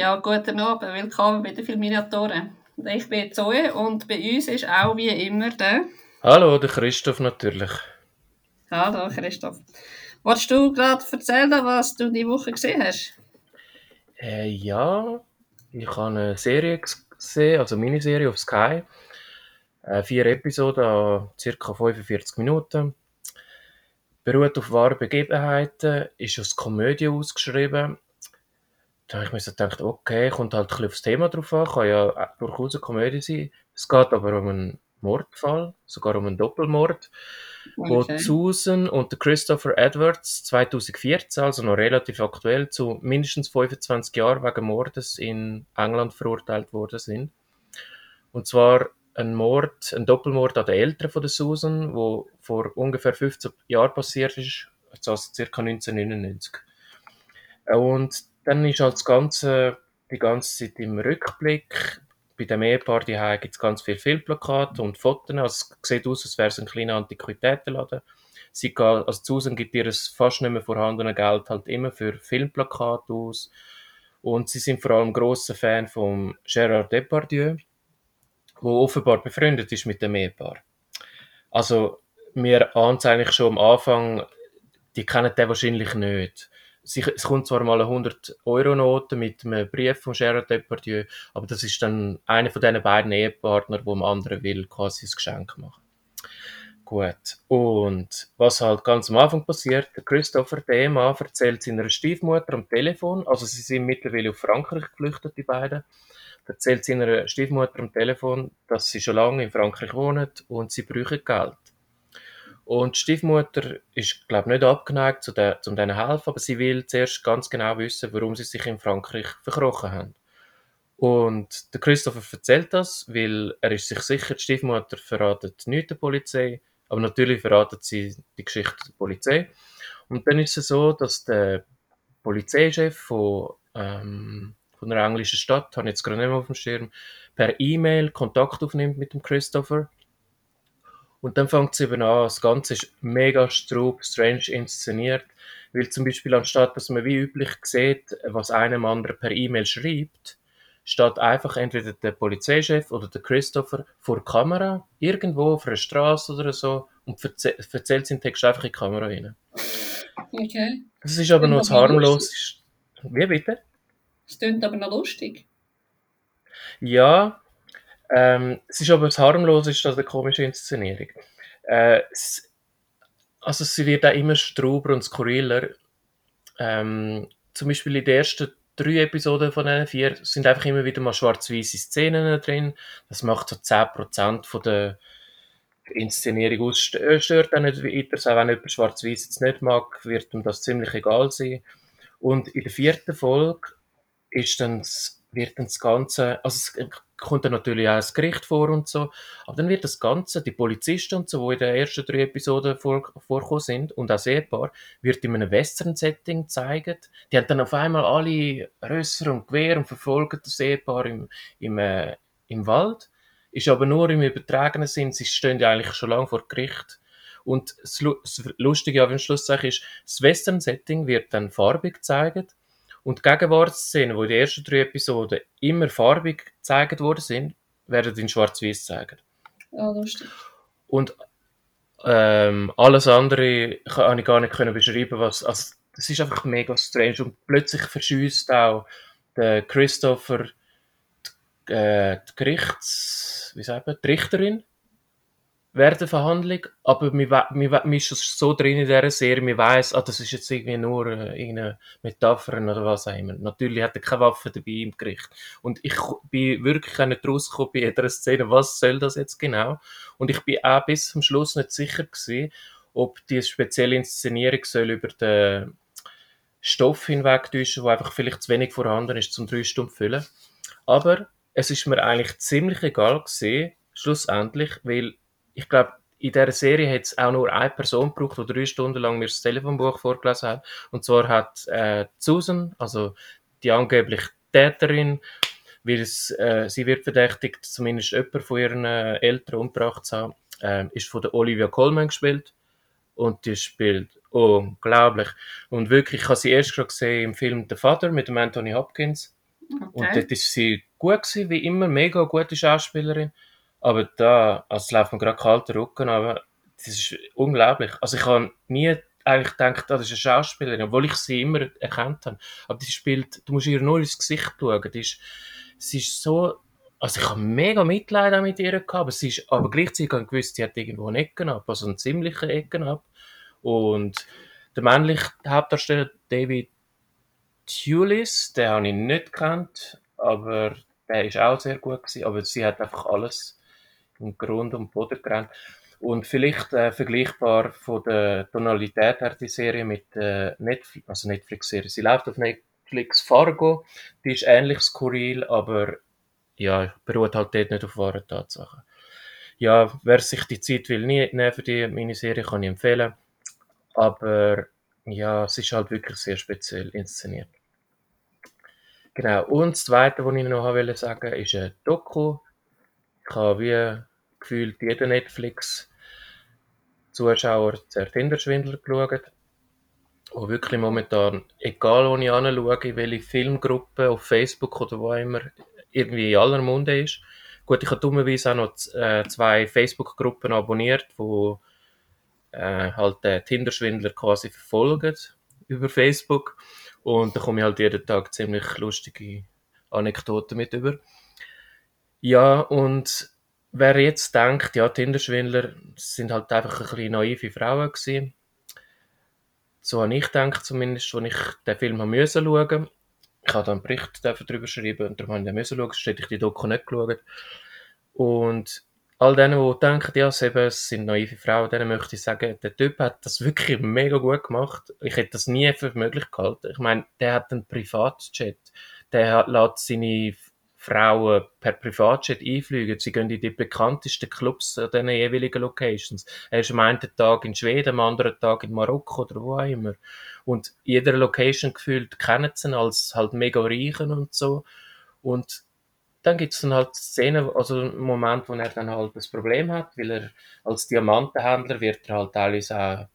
Ja, guten Abend, willkommen bei den Filminiatoren. Ich bin Zoe und bei uns ist auch wie immer der... Hallo, der Christoph natürlich. Hallo Christoph. Wolltest du gerade erzählen, was du die Woche gesehen hast? Äh, ja, ich habe eine Serie gesehen, also eine Miniserie auf Sky. Äh, vier Episoden an ca. 45 Minuten. Beruht auf wahren Begebenheiten, ist als Komödie ausgeschrieben. Da habe ich mir so gedacht, okay, kommt halt ein bisschen aufs Thema drauf an, kann ja durchaus eine Komödie sein. Es geht aber um einen Mordfall, sogar um einen Doppelmord, wo Susan und der Christopher Edwards 2014, also noch relativ aktuell, zu mindestens 25 Jahren wegen Mordes in England verurteilt worden sind. Und zwar ein Mord, ein Doppelmord an den Eltern von der Susan, wo vor ungefähr 15 Jahren passiert ist, also ca. 1999. Und dann ist halt das Ganze die ganze Zeit im Rückblick. Bei dem Ehepaar die gibt es ganz viele Filmplakate und Fotos. Also es sieht aus, als wäre es ein kleiner Antiquitätenladen. Sie geht, also Susan gibt ihr fast nicht mehr vorhandene Geld halt immer für Filmplakate aus. Und sie sind vor allem großer Fan von Gérard Depardieu, wo offenbar befreundet ist mit dem Ehepaar. Also, mir ahnt eigentlich schon am Anfang, die kennen den wahrscheinlich nicht es kommt zwar mal eine 100-Euro-Note mit einem Brief von Gerard Depardieu, aber das ist dann einer von diesen beiden Ehepartnern, wo dem anderen will, quasi ein Geschenk machen. Gut. Und was halt ganz am Anfang passiert, Christopher, Mann, erzählt seiner Stiefmutter am Telefon, also sie sind mittlerweile auf Frankreich geflüchtet, die beiden, erzählt seiner Stiefmutter am Telefon, dass sie schon lange in Frankreich wohnen und sie brauchen Geld. Und die Stiefmutter ist, glaube ich, nicht abgeneigt, zu der, um denen helfen, aber sie will zuerst ganz genau wissen, warum sie sich in Frankreich verkrochen haben. Und der Christopher erzählt das, weil er ist sich sicher, die Stiefmutter verratet nicht der Polizei, aber natürlich verratet sie die Geschichte der Polizei. Und dann ist es so, dass der Polizeichef von, ähm, von einer englischen Stadt, habe ich jetzt gerade nicht mehr auf dem Schirm, per E-Mail Kontakt aufnimmt mit dem Christopher und dann fängt es eben an, das Ganze ist mega strub, strange inszeniert, weil zum Beispiel anstatt, dass man wie üblich sieht, was einem anderen per E-Mail schreibt, steht einfach entweder der Polizeichef oder der Christopher vor der Kamera, irgendwo auf einer Straße oder so, und erzählt seinen Text einfach in die Kamera rein. Okay. Das ist aber noch das harmloseste. Wie bitte? Es klingt aber noch lustig. Ja, ähm, es ist aber das Harmloseste an der komischen Inszenierung. Äh, es, also sie wird auch immer strauber und skurriler. Ähm, zum Beispiel in den ersten drei Episoden von diesen vier sind einfach immer wieder mal schwarz-weiße Szenen drin. Das macht so 10% von der Inszenierung aus. Stört auch nicht weiter, auch wenn jemand schwarz-weiß jetzt nicht mag, wird ihm das ziemlich egal sein. Und in der vierten Folge ist dann wird dann das Ganze, also es kommt dann natürlich auch das Gericht vor und so, aber dann wird das Ganze, die Polizisten und so, die in den ersten drei Episoden vor, vorkommen sind und auch das Ehepaar, wird in einem Western-Setting gezeigt. Die haben dann auf einmal alle Rösser und Gewehr und verfolgen das Ehepaar im, im, äh, im Wald. Ist aber nur im übertragenen Sinn, sie stehen ja eigentlich schon lange vor Gericht. Und das Lustige am Schluss ist, das Western-Setting wird dann farbig gezeigt und die Gegenwartsszenen, die in den ersten drei Episoden immer farbig gezeigt worden sind, werden in schwarz-weiß gezeigt. Ja, lustig. Und ähm, alles andere kann ich gar nicht können beschreiben, was, also, das ist einfach mega strange und plötzlich verschießt auch der Christopher die, äh, die Gerichts, wie sagt man, die Richterin während der Verhandlung, aber mir, mir, mir ist so drin in dieser Serie, mir weiß, ah, das ist jetzt irgendwie nur äh, irgendeine Metapher oder was auch immer. Natürlich hat er keine Waffe dabei im Gericht. Und ich bin wirklich nicht rausgekommen bei jeder Szene, was soll das jetzt genau? Und ich bin auch bis zum Schluss nicht sicher gewesen, ob die spezielle Inszenierung soll über den Stoff hinwegtäuschen, wo einfach vielleicht zu wenig vorhanden ist, zum drei Stunden füllen. Aber es ist mir eigentlich ziemlich egal gewesen, schlussendlich, weil ich glaube, in dieser Serie hat es auch nur eine Person gebraucht, die drei Stunden lang mir das Telefonbuch vorgelesen hat. Und zwar hat äh, Susan, also die angeblich Täterin, weil es, äh, sie wird verdächtigt, zumindest jemand von ihren äh, Eltern umgebracht zu haben, äh, ist von der Olivia Colman gespielt. Und die spielt unglaublich. Und wirklich, ich habe sie erst gerade gesehen im Film The Father mit dem Anthony Hopkins. Und Okay. dort ist sie gut gewesen, wie immer, mega gute Schauspielerin. Aber da, also es läuft mir gerade kalter Rücken, aber das ist unglaublich. Also ich habe nie eigentlich gedacht, ah, das ist eine Schauspielerin, obwohl ich sie immer erkannt habe. Aber die spielt, du musst ihr nur ins Gesicht schauen. Die ist, sie ist so, also ich habe mega Mitleid mit ihr gehabt, aber sie ist, aber gleichzeitig habe ich gewusst, sie hat irgendwo einen Ecken ab, also einen ziemlichen Ecken ab. Und der männliche Hauptdarsteller David Tulis, den habe ich nicht gekannt, aber der ist auch sehr gut gewesen, aber sie hat einfach alles im Grund und Boden. Und vielleicht äh, vergleichbar von der Tonalität her die Serie mit äh, Netflix, also Netflix-Serie. Sie läuft auf Netflix Fargo, die ist ähnlich skurril, aber ja, beruht halt dort nicht auf wahren Tatsachen. Ja, wer sich die Zeit will nehmen für die Miniserie, kann ich empfehlen. Aber ja, es ist halt wirklich sehr speziell inszeniert. Genau. Und das Zweite, was ich noch wollte sagen, ist ein Doku. Ich habe wie gefühlt jeder Netflix-Zuschauer der Tinderschwindler geschaut. Und wirklich momentan, egal wo ich anschaue, welche Filmgruppe auf Facebook oder wo immer, irgendwie in aller Munde ist. Gut, ich habe dummerweise auch noch äh, zwei Facebook-Gruppen abonniert, wo äh, halt den Tinderschwindler quasi verfolgen über Facebook. Und da komme ich halt jeden Tag ziemlich lustige Anekdoten mit über. Ja, und wer jetzt denkt, ja, Tinderschwindler sind halt einfach ein bisschen naive Frauen gewesen. So habe ich gedacht zumindest, als ich den Film haben müssen schauen. Ich habe dann einen Bericht darüber schreiben und darum habe ich den müssen schauen, sonst hätte ich die Doku nicht geschaut. Und all denen, die denken, ja, es, eben, es sind naive Frauen, denen möchte ich sagen, der Typ hat das wirklich mega gut gemacht. Ich hätte das nie für möglich gehalten. Ich meine, der hat einen Privatjet. Der lässt seine Frauen per Privatjet einfliegen. Sie gehen in die bekanntesten Clubs an diesen jeweiligen Locations. Er ist am einen Tag in Schweden, am anderen Tag in Marokko oder wo auch immer. Und jeder Location gefühlt kennen sie als halt mega reichen und so. Und dann gibt es dann halt Szenen, also einen Moment, wo er dann halt das Problem hat, weil er als Diamantenhändler wird er halt teilweise auch,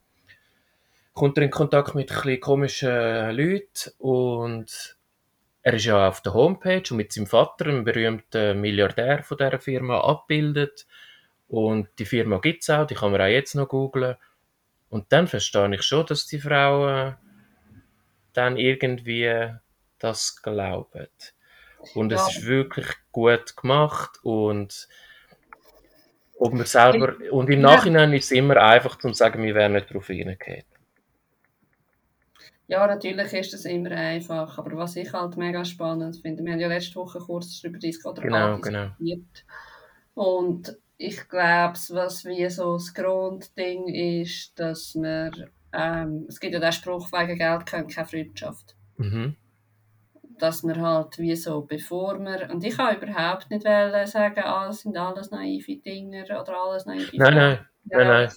kommt er in Kontakt mit ein komischen Leuten und er ist ja auf der Homepage und mit seinem Vater, einem berühmten Milliardär von dieser Firma, abbildet. Und die Firma gibt es auch, die kann man auch jetzt noch googlen. Und dann verstehe ich schon, dass die Frauen dann irgendwie das glauben. Und es Ja. ist wirklich gut gemacht und ob man selber, und im. Nachhinein ist es immer einfach zu sagen, wir wären nicht darauf hingegangen. Ja, natürlich ist das immer einfach. Aber was ich halt mega spannend finde, wir haben ja letzte Woche kurz darüber diskutiert. Genau, genau. Und ich glaube, was wie so das Grundding ist, dass man, ähm, es gibt ja den Spruch, wegen Geld kennt keine Freundschaft. Mhm. Dass man halt wie so, bevor man, und ich kann überhaupt nicht wollen sagen, ah, das sind alles naive Dinger oder alles naive Nein, nein, nein, nein.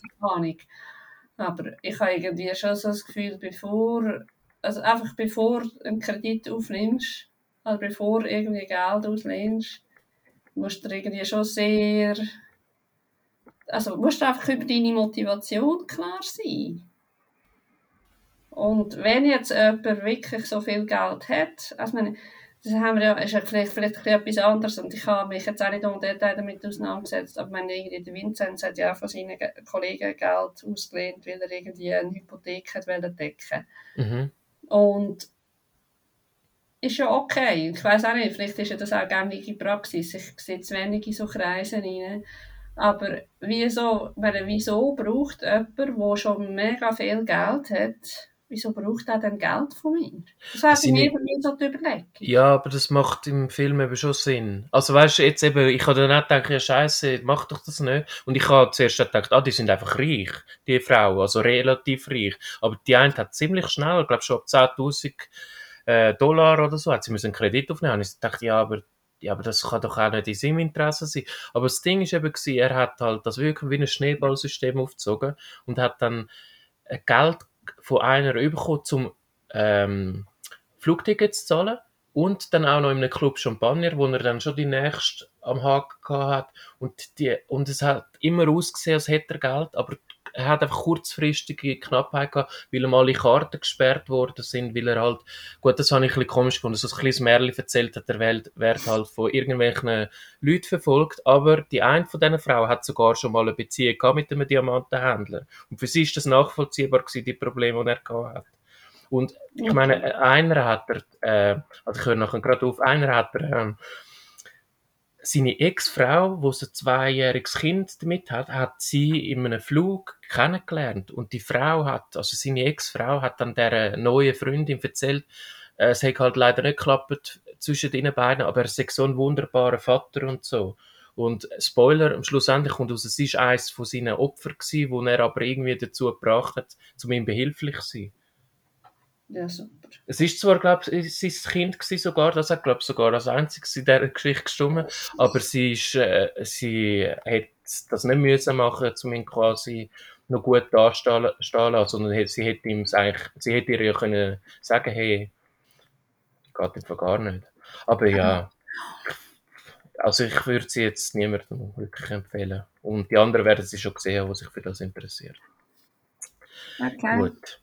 Aber ich habe irgendwie schon so das Gefühl, bevor, also einfach bevor du einen Kredit aufnimmst, also bevor du irgendwie Geld auslehnst, musst du irgendwie schon sehr, also musst du einfach über deine Motivation klar sein. Und wenn jetzt jemand wirklich so viel Geld hat, also meine, das haben wir ja, ist ja vielleicht, vielleicht etwas anderes und ich habe mich jetzt auch nicht im Detail damit auseinandergesetzt, aber meine, irgendwie der Vinzenz hat ja auch von seinen Ge- Kollegen Geld ausgelehnt, weil er irgendwie eine Hypothek hat decken Mhm. und ist ja okay. Ich weiß auch nicht, vielleicht ist ja das auch gängige Praxis. Ich sehe zu wenig in so Kreisen rein. Aber wieso, wenn, wieso braucht jemand, der schon mega viel Geld hat, wieso braucht er denn Geld von mir? Das wäre bei Seine- mir für mich so die Überlegung. Ja, aber das macht im Film eben schon Sinn. Also weißt du, jetzt eben, ich habe dann auch gedacht, ja scheiße, mach doch das nicht. Und ich habe zuerst gedacht, ah, die sind einfach reich, die Frauen, also relativ reich. Aber die eine hat ziemlich schnell, ich glaube schon ab 10'000 äh, Dollar oder so, hat sie müssen einen Kredit aufnehmen. Und ich dachte, ja, aber ja, aber das kann doch auch nicht in seinem Interesse sein. Aber das Ding ist eben er hat halt das wirklich wie ein Schneeballsystem aufgezogen und hat dann äh, Geld von einer bekommen, um ähm, Flugtickets zu zahlen und dann auch noch in einem Club Champagner, wo er dann schon die nächste am Haken gehabt hat. Und, die, und es hat immer ausgesehen, als hätte er Geld, aber er hat einfach kurzfristige Knappheit gehabt, weil ihm alle Karten gesperrt worden sind, weil er halt, gut, das habe ich ein bisschen komisch gefunden, so ein kleines Märchen erzählt hat, der Welt, wird halt von irgendwelchen Leuten verfolgt, aber die eine von diesen Frauen hat sogar schon mal eine Beziehung gehabt mit einem Diamantenhändler. Und für sie ist das nachvollziehbar gewesen, die Probleme, die er gehabt hat. Und ich meine, einer hat er, äh, also ich höre nachher gerade auf, einer hat er, ähm, seine Ex-Frau, wo ein zweijähriges Kind damit hat, hat sie in einem Flug kennengelernt. Und die Frau hat, also seine Ex-Frau hat dann der neuen Freundin erzählt, äh, es hat halt leider nicht geklappt zwischen den beiden, aber er ist so ein wunderbarer Vater und so. Und Spoiler, am Schlussendlich kommt aus, es ist eines von seinen Opfern gewesen, wo er aber irgendwie dazu gebracht hat, zu ihm behilflich zu sein. Ja, super. Es ist zwar, glaube ich, sein Kind gewesen sogar, das hat, glaube ich, sogar als einziges in dieser Geschichte gestimmt, aber sie ist, äh, sie hat das nicht müssen machen, um ihn quasi noch gut dastehen lassen, sondern sie hätte ihm eigentlich, sie hätte ihr ja können sagen, hey, geht einfach gar nicht. Aber ja, also ich würde sie jetzt niemandem wirklich empfehlen. Und die anderen werden sie schon gesehen haben, die sich für das interessieren. Okay. Gut.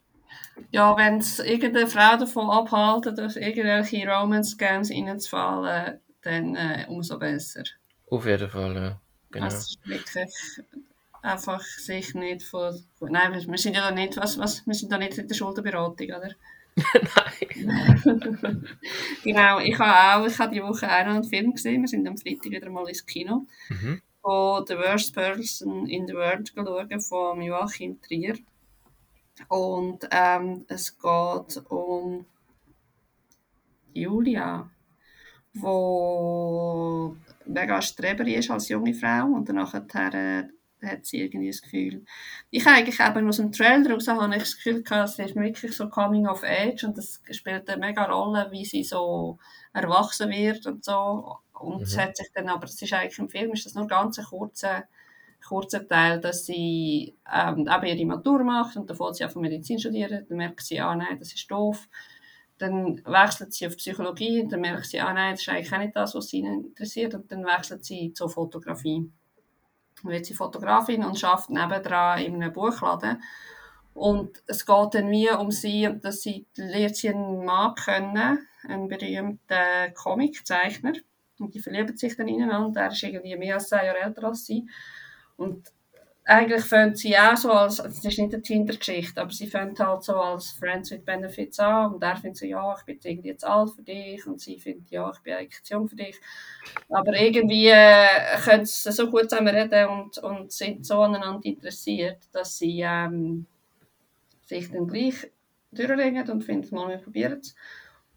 Ja, wenn es irgendeine Frau davon abhalten, durch irgendwelche Romance-Games reinzufallen, dann äh, umso besser. Auf jeden Fall, ja. Genau. Also, wirklich einfach sich nicht von... Nein, wir sind ja da nicht, was, was, wir sind da nicht in der Schuldenberatung, oder? Nein. genau, ich habe auch, ich habe die Woche auch noch einen Film gesehen, wir sind am Freitag wieder mal ins Kino, mhm. von The Worst Person in the World geschaut, von Joachim Trier. Und ähm, es geht um Julia, wo mega streberig ist als junge Frau und dann nachher hat sie irgendwie das Gefühl. Ich eigentlich eben aus dem Trailer raus habe ich das Gefühl gehabt, es ist wirklich so Coming of Age und das spielt eine mega Rolle, wie sie so erwachsen wird und so. Und mhm. es hat sich dann, aber es ist eigentlich im Film, ist das nur ganz ein kurzer kurzen Teil, dass sie ähm, eben ihre Matur macht und dann fängt sie auf Medizin studieren, dann merkt sie, ah nein, das ist doof. Dann wechselt sie auf Psychologie und dann merkt sie, ah nein, das ist eigentlich auch nicht das, was sie interessiert und dann wechselt sie zur Fotografie. Dann wird sie Fotografin und arbeitet nebendran in einem Buchladen. Und es geht dann wie um sie, dass sie lernt sie einen Mann kennen, einen berühmten Comiczeichner. Und die verlieben sich dann ineinander. Er ist irgendwie mehr als zehn Jahre älter als sie. Und eigentlich fängt sie auch so als, also es ist nicht eine Tinder-Geschichte, aber sie fängt halt so als Friends with Benefits an und er findet so, ja, ich bin irgendwie jetzt alt für dich und sie findet, ja, ich bin eigentlich zu jung für dich. Aber irgendwie äh, können sie so gut zusammen reden und, und sind so aneinander interessiert, dass sie ähm, sich dann gleich durchlegen und finden, mal, wir probieren es.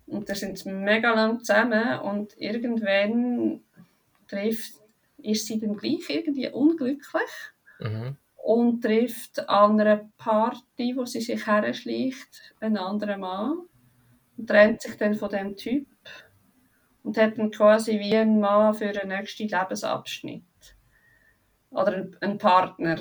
Und da sind sie mega lang zusammen und irgendwann trifft ist sie dann gleich irgendwie unglücklich mhm. und trifft an einer Party, wo sie sich herschleicht, einen anderen Mann und trennt sich dann von dem Typ und hat dann quasi wie ein Mann für den nächsten Lebensabschnitt oder einen Partner.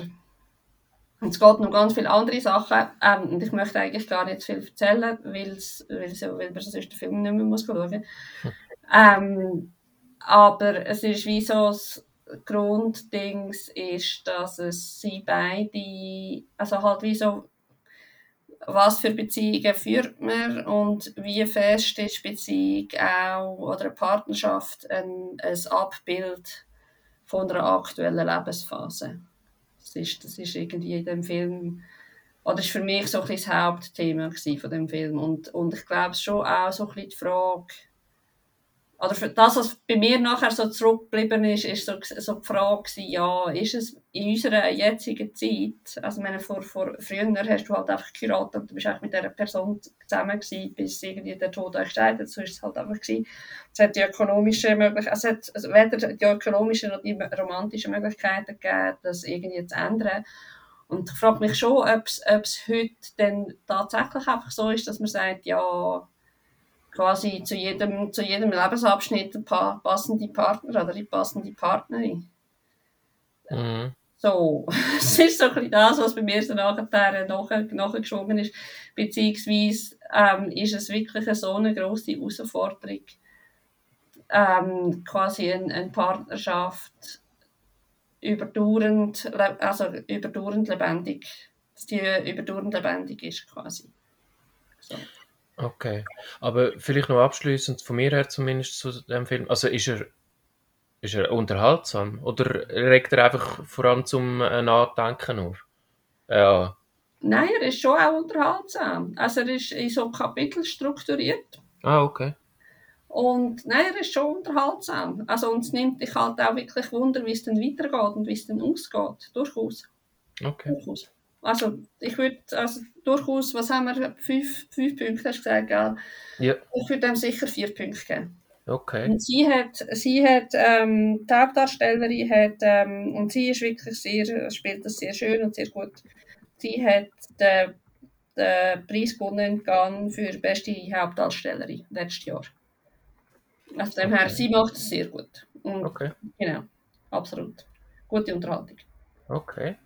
Und es geht noch ganz viele andere Sachen. Ähm, und ich möchte eigentlich gar nicht viel erzählen, weil, weil man sonst den Film nicht mehr muss schauen muss. Hm. Ähm, aber es ist wie so Grunddings ist, dass es sie beide, also halt wie so, was für Beziehungen führt man und wie fest ist Beziehung auch oder eine Partnerschaft ein, ein Abbild von einer aktuellen Lebensphase. Das ist, das ist irgendwie in dem Film, oder ist für mich so ein bisschen das Hauptthema von dem Film und, und ich glaube schon auch so ein bisschen die Frage, oder für das, was bei mir nachher so zurückgeblieben ist, ist so, so die Frage ja, ist es in unserer jetzigen Zeit, also meine, vor, vor, früher hast du halt einfach geheiratet und du bist eigentlich mit dieser Person zusammen gewesen, bis irgendwie der Tod euch scheidet, so ist es halt einfach gewesen. Es hat die ökonomische Möglichkeit, es hat also weder die ökonomischen noch die romantischen Möglichkeiten gegeben, das irgendwie zu ändern. Und ich frage mich schon, ob es heute dann tatsächlich einfach so ist, dass man sagt, ja, quasi zu jedem, zu jedem Lebensabschnitt ein paar passende Partner oder die passende Partnerin. Mhm. So, es ist so ein bisschen das, was bei mir so nachher nachher, nachher geschoben ist. Beziehungsweise ähm, ist es wirklich eine so eine grosse Herausforderung, ähm, quasi eine, eine Partnerschaft überdauernd, also überdauernd lebendig, dass die überdauernd lebendig ist quasi. So. Okay. Aber vielleicht noch abschließend von mir her zumindest zu dem Film. Also ist er, ist er unterhaltsam oder regt er einfach vor allem zum äh, Nachdenken auf? Ja. Nein, er ist schon auch unterhaltsam. Also er ist in so Kapitel strukturiert. Ah, okay. Und nein, er ist schon unterhaltsam. Also und es nimmt dich halt auch wirklich Wunder, wie es dann weitergeht und wie es dann ausgeht. Durchaus. Okay. Durchaus. Also ich würde, also durchaus, was haben wir, fünf, fünf Punkte hast du gesagt, gell? Ja. Ich würde ihm sicher vier Punkte geben. Okay. Und sie hat, sie hat, ähm, die Hauptdarstellerin hat, ähm, und sie ist wirklich sehr, spielt das sehr schön und sehr gut. Sie hat den, den Preis gewonnen für beste Hauptdarstellerin letztes Jahr. Also dem her, Okay. sie macht es sehr gut. Und Okay. genau, absolut. Gute Unterhaltung. Okay.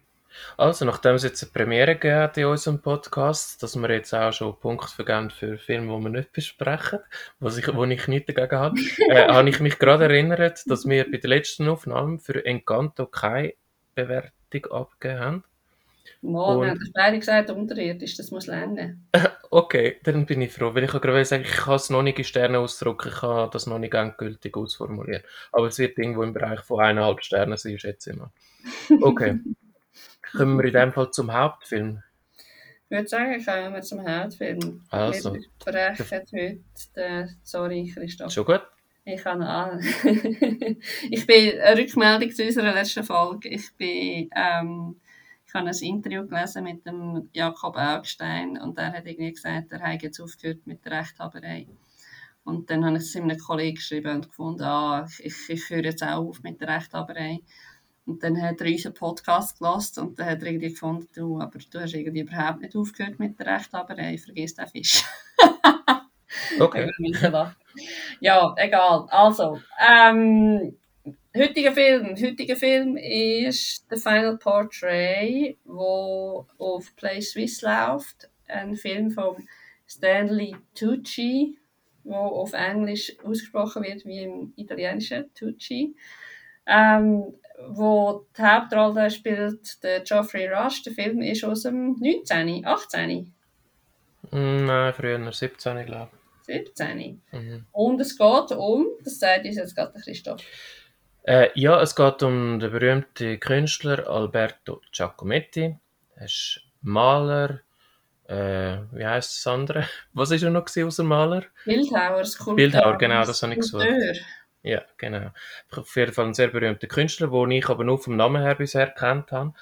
Also, nachdem es jetzt eine Premiere gegeben hat in unserem Podcast, dass wir jetzt auch schon Punkte vergeben für Filme, die wir nicht besprechen, was ich, wo ich nichts dagegen habe, äh, habe ich mich gerade erinnert, dass wir bei der letzten Aufnahme für Encanto keine Bewertung abgegeben haben. Mal, wir haben doch beide gesagt, unterirdisch, das muss lernen. Okay, dann bin ich froh, weil ich habe gerade sagen, ich kann es noch nicht in Sternen ausdrücken, ich kann das noch nicht endgültig ausformulieren. Aber es wird irgendwo im Bereich von eineinhalb Sternen sein, schätze ich mal. Okay. Kommen wir in dem Fall zum Hauptfilm. Ich würde sagen, kommen wir zum Hauptfilm. Also. Wir besprechen heute den, sorry Christoph, Schon gut? ich habe an. ich bin eine Rückmeldung zu unserer letzten Folge. Ich bin, ähm, ich habe ein Interview gelesen mit dem Jakob Augstein und der hat irgendwie gesagt, er hat jetzt aufgehört mit der Rechthaberei. Und dann habe ich es einem Kollegen geschrieben und gefunden, ah, ich, ich höre jetzt auch auf mit der Rechthaberei. Und dann hat er unseren Podcast gelassen und dann hat er irgendwie gefunden, du, aber du hast irgendwie überhaupt nicht aufgehört mit der Rechthaberei, vergiss den Fisch. Okay. Ja, egal. Also, ähm, heutiger Film. Heutiger Film ist The Final Portrait, wo auf Play Swiss läuft. Ein Film von Stanley Tucci, wo auf Englisch ausgesprochen wird wie im Italienischen Tucci. Ähm, wo die Hauptrolle spielt der Geoffrey Rush. Der Film ist aus dem 19., 18., Mm, Nein, früher 17, glaube 17. ich. Mhm. Und es geht um, das sagt uns jetzt gerade Christoph. Äh, ja, es geht um den berühmten Künstler Alberto Giacometti. Er ist Maler. Äh, wie heißt das andere? Was ist er noch gewesen, außer Maler? Bildhauer, Skulptor. Bildhauer, genau, das habe ich gesucht. Ja, genau. Auf jeden Fall ein sehr berühmter Künstler, den ich aber nur vom Namen her bisher kennt habe.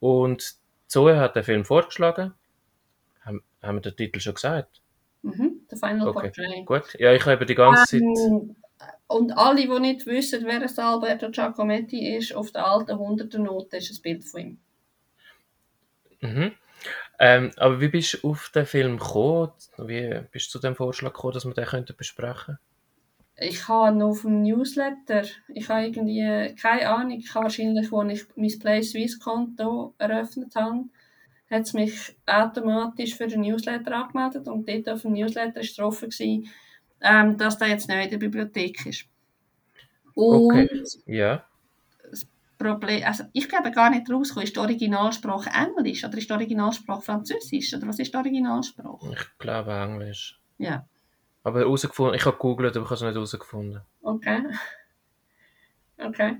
Und Zoe hat den Film vorgeschlagen. Haben, haben wir den Titel schon gesagt? Mhm, der Final Okay. Portrait. Gut. Ja, ich habe die ganze Zeit. Ähm, und alle, die nicht wissen, wer es Alberto Giacometti ist, auf der alten 100er Note ist ein Bild von ihm. Mhm. Ähm, aber wie bist du auf den Film gekommen? Wie bist du zu dem Vorschlag gekommen, dass wir den könnten besprechen Ich habe noch auf dem Newsletter, ich habe irgendwie, keine Ahnung, ich habe wahrscheinlich, als ich mein Play Swiss Konto eröffnet habe, hat es mich automatisch für den Newsletter angemeldet und dort auf dem Newsletter war drauf, gewesen, ähm, dass der jetzt nicht in der Bibliothek ist. Und Okay. Ja. Problem, also ich glaube gar nicht rausgekommen, ist die Originalsprache Englisch oder ist die Originalsprache Französisch oder was ist die Originalsprache? Ich glaube Englisch. Ja, Aber herausgefunden, ich habe gegoogelt, aber ich habe es nicht herausgefunden. okay. Okay.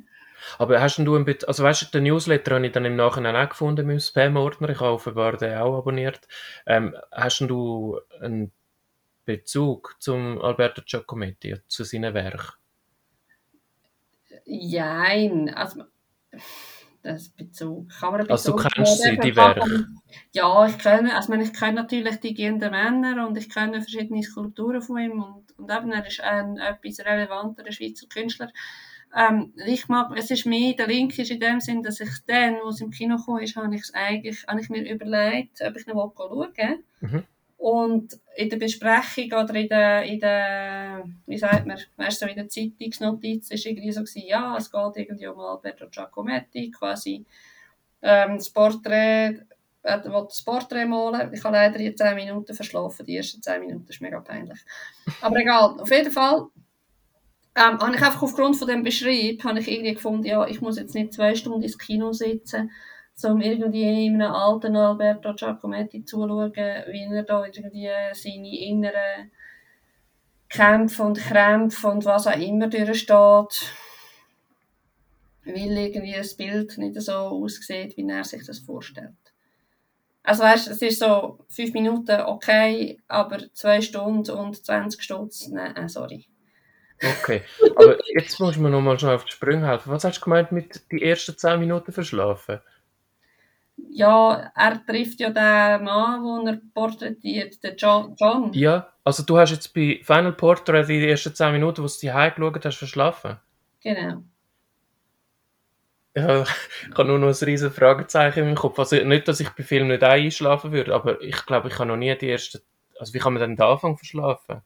Aber hast du ein bisschen, also weißt du, den Newsletter habe ich dann im Nachhinein auch gefunden in meinem Spam-Ordner. Ich habe offenbar den auch abonniert. Ähm, hast du einen Bezug zum Alberto Giacometti, zu seinen Werken? Jein, also das Bezug. Kann man Also, du kennst sie, die Werke? Ja, ich kenne, also ich kenne natürlich die gehenden Männer und ich kenne verschiedene Skulpturen von ihm und, und eben, er ist ein etwas relevanterer Schweizer Künstler. Ähm, ich mag, es ist mehr, der Link ist in dem Sinn, dass ich dann, wo es im Kino kam, ist, habe ich es eigentlich, habe ich mir überlegt, ob ich noch schauen will. Mhm. Und in der Besprechung oder in der, in der wie sagt man, weißt du, in der Zeitungsnotiz ist irgendwie so gewesen, ja, es geht irgendwie um Alberto Giacometti, quasi ähm, das Porträt, er will das Porträt malen. Ich habe leider die 10 Minuten verschlafen, die ersten 10 Minuten, ist mega peinlich. Aber egal, auf jeden Fall ähm, habe ich einfach aufgrund von dem Beschrieb, habe ich irgendwie gefunden, ja, ich muss jetzt nicht zwei Stunden ins Kino sitzen, um irgendwie in einem alten Alberto Giacometti zuzuschauen, wie er da irgendwie seine inneren Kämpfe und Krämpfe und was auch immer durchsteht, weil irgendwie das Bild nicht so aussieht, wie er sich das vorstellt. Also weißt, es ist so fünf Minuten okay, aber zwei Stunden und 20 Stutz, nein, äh, sorry. Okay, aber jetzt muss man noch mal schnell auf die Sprünge helfen. Was hast du gemeint mit die ersten zehn Minuten verschlafen? Ja, er trifft ja den Mann, den er porträtiert, den John. John. Ja, also du hast jetzt bei Final Portrait die ersten zehn Minuten, wo du die geschaut hast, verschlafen? Genau. Ja, ich habe nur noch ein riesiges Fragezeichen in meinem Kopf. Also nicht, dass ich bei Filmen nicht einschlafen würde, aber ich glaube, ich habe noch nie die ersten... Also wie kann man denn den Anfang verschlafen?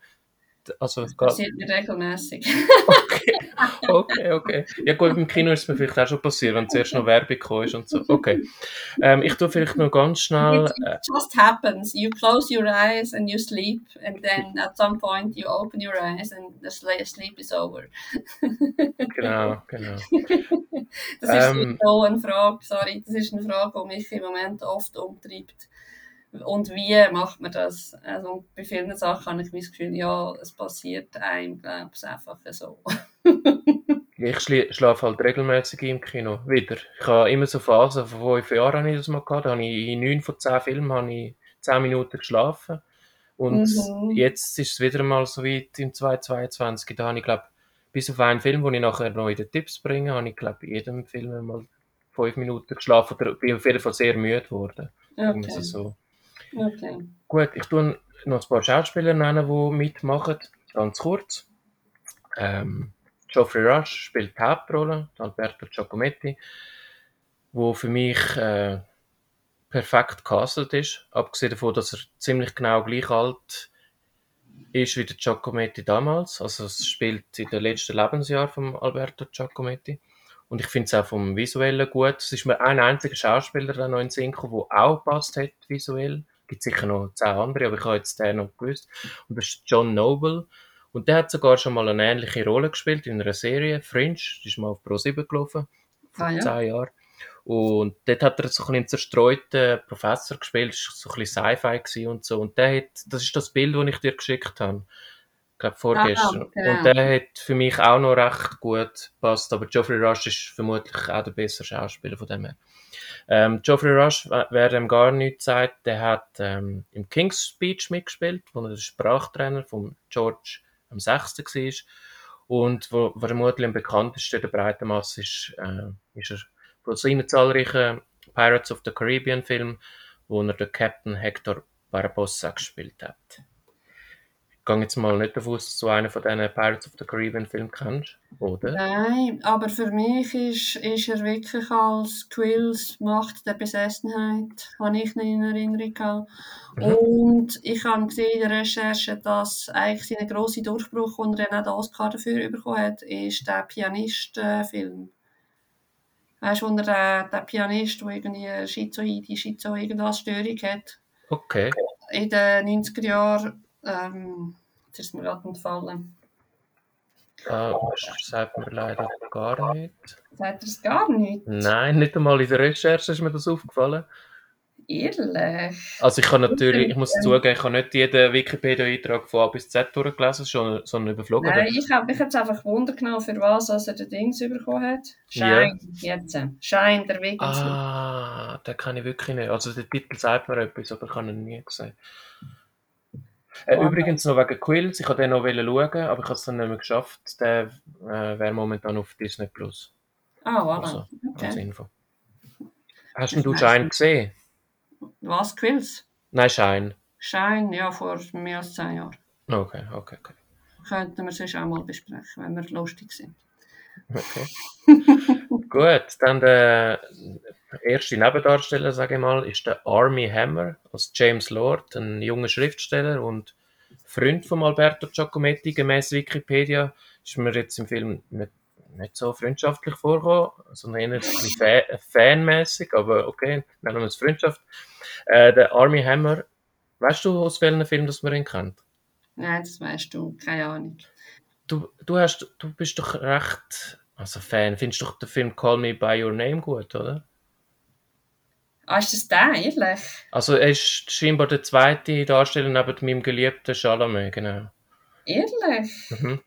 Also, das passiert mir regelmäßig. okay, okay, okay. Ja gut, im Kino ist es mir vielleicht auch schon passiert, wenn zuerst noch Werbung ist und so. Okay. Ähm, ich tue vielleicht noch ganz schnell... It, it just happens. You close your eyes and you sleep and then at some point you open your eyes and the sleep is over. genau, genau. Das ist ähm, so eine Frage, sorry, das ist eine Frage, die mich im Moment oft umtreibt und wie macht man das? Also bei vielen Sachen habe ich das Gefühl, ja, es passiert einem, glaube ich, einfach so. ich schlafe halt regelmäßig im Kino, wieder. Ich habe immer so Phasen, vor fünf Jahren habe ich das mal gehabt, da habe ich in neun von zehn Filmen habe ich zehn Minuten geschlafen. Und mhm. jetzt ist es wieder mal so weit im 2022, da habe ich, glaube bis auf einen Film, den ich nachher noch in den Tipps bringe, habe ich, glaube in jedem Film mal fünf Minuten geschlafen oder bin auf jeden Fall sehr müde geworden. Okay. So. Okay. Gut, ich tue noch ein paar Schauspieler nennen, die mitmachen. Ganz kurz. Ähm, Geoffrey Rush spielt die Hauptrolle, Alberto Giacometti, wo für mich äh, perfekt castet ist. Abgesehen davon, dass er ziemlich genau gleich alt ist wie der Giacometti damals. Also es spielt in den letzten Lebensjahren von Alberto Giacometti. Und ich finde es auch vom Visuellen gut. Es ist mir ein einziger Schauspieler der noch in Synchro, der auch passt hat visuell gibt sicher noch zehn andere, aber ich habe jetzt den noch gewusst. Und das ist John Noble. Und der hat sogar schon mal eine ähnliche Rolle gespielt in einer Serie, Fringe, die ist mal auf Pro 7 gelaufen, vor ah, ja. zehn Jahren. Und dort hat er so ein bisschen zerstreuten Professor gespielt, so ein bisschen Sci-Fi und so. Und der hat, das ist das Bild, das ich dir geschickt habe. Glaube, vorgestern. Ah, genau. Und der hat für mich auch noch recht gut gepasst. Aber Geoffrey Rush ist vermutlich auch der bessere Schauspieler von dem her. Ähm, Geoffrey Rush, wer dem gar nichts sagt, der hat ähm, im King's Speech mitgespielt, wo er der Sprachtrainer von George am 6. war. Und wo, wo vermutlich am bekanntesten der breiten Masse ist, äh, ist er von seinen zahlreichen Pirates of the Caribbean Filmen, wo er den Captain Hector Barbossa gespielt hat gehe jetzt mal nicht davon aus, dass du einen von diesen Pirates of the Caribbean Filmen kennst, oder? Nein, aber für mich ist, ist er wirklich als Quills Macht der Besessenheit, habe ich ihn in Erinnerung gehabt. Mhm. Und ich habe gesehen in der Recherche, dass eigentlich sein grosser Durchbruch, und er dann auch den Oscar dafür bekommen hat, ist der Pianist-Film. Weißt du, wo er der, der Pianist, der irgendwie Schizoide, Schizo irgendwas Störung hat. Okay. In den 90er Jahren ähm, jetzt ist mir gerade entfallen. Ah, das sagt mir leider gar nicht. Sagt er es gar nicht? Nein, nicht einmal in der Recherche ist mir das aufgefallen. Ehrlich? Also ich habe natürlich, ich muss zugeben, ich habe nicht jeden Wikipedia-Eintrag von A bis Z durchgelesen, sondern überflogen. Nein, ich habe mich jetzt einfach Wunder genommen, für was als er den Dings bekommen hat. Schein, ja. jetzt. Schein, der Weg. Ah, den kann ich wirklich nicht. Also der Titel sagt mir etwas, aber ich habe ihn nie gesehen. Äh, übrigens noch wegen Quills, ich wollte den noch schauen, aber ich habe es dann nicht mehr geschafft. Der äh, wäre momentan auf Disney Plus. Ah, voilà. Also, okay. als Info. Hast du Shine gesehen? Was, Quills? Nein, Shine. Shine, ja, vor mehr als zehn Jahren. Okay, okay, okay. Könnten wir sonst auch mal besprechen, wenn wir lustig sind. Okay. Gut, dann der erste Nebendarsteller, sage ich mal, ist der Army Hammer als James Lord, ein junger Schriftsteller und Freund von Alberto Giacometti. Gemäß Wikipedia ist mir jetzt im Film nicht, nicht so freundschaftlich vorgekommen, sondern eher ein bisschen fa fanmäßig, aber okay, nennen wir es Freundschaft. Äh, der Army Hammer, weißt du, aus welchem Film das man ihn kennt? Nein, das weißt du, keine Ahnung. Du, du, hast, du bist doch recht, also Fan, findest doch den Film Call Me By Your Name gut, oder? Ah, ist das der, ehrlich? Also er ist scheinbar der zweite Darsteller neben meinem geliebten Chalamet, genau. Ehrlich? Mhm.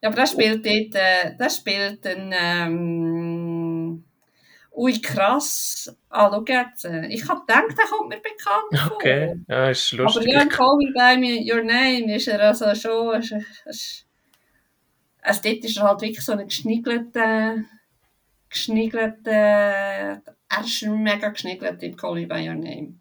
Ja, aber der spielt dort, äh, der spielt einen, ähm, ui krass, ah, schau jetzt, ich hab gedacht, der kommt mir bekannt vor. Okay, ja, ist Aber lustig. ja, Call Me By Me Your Name ist er also schon, ist, ist, also dort ist er halt wirklich so ein geschniegelter, geschniegelter, er ist mega geschniegelt in Call Me By Your Name.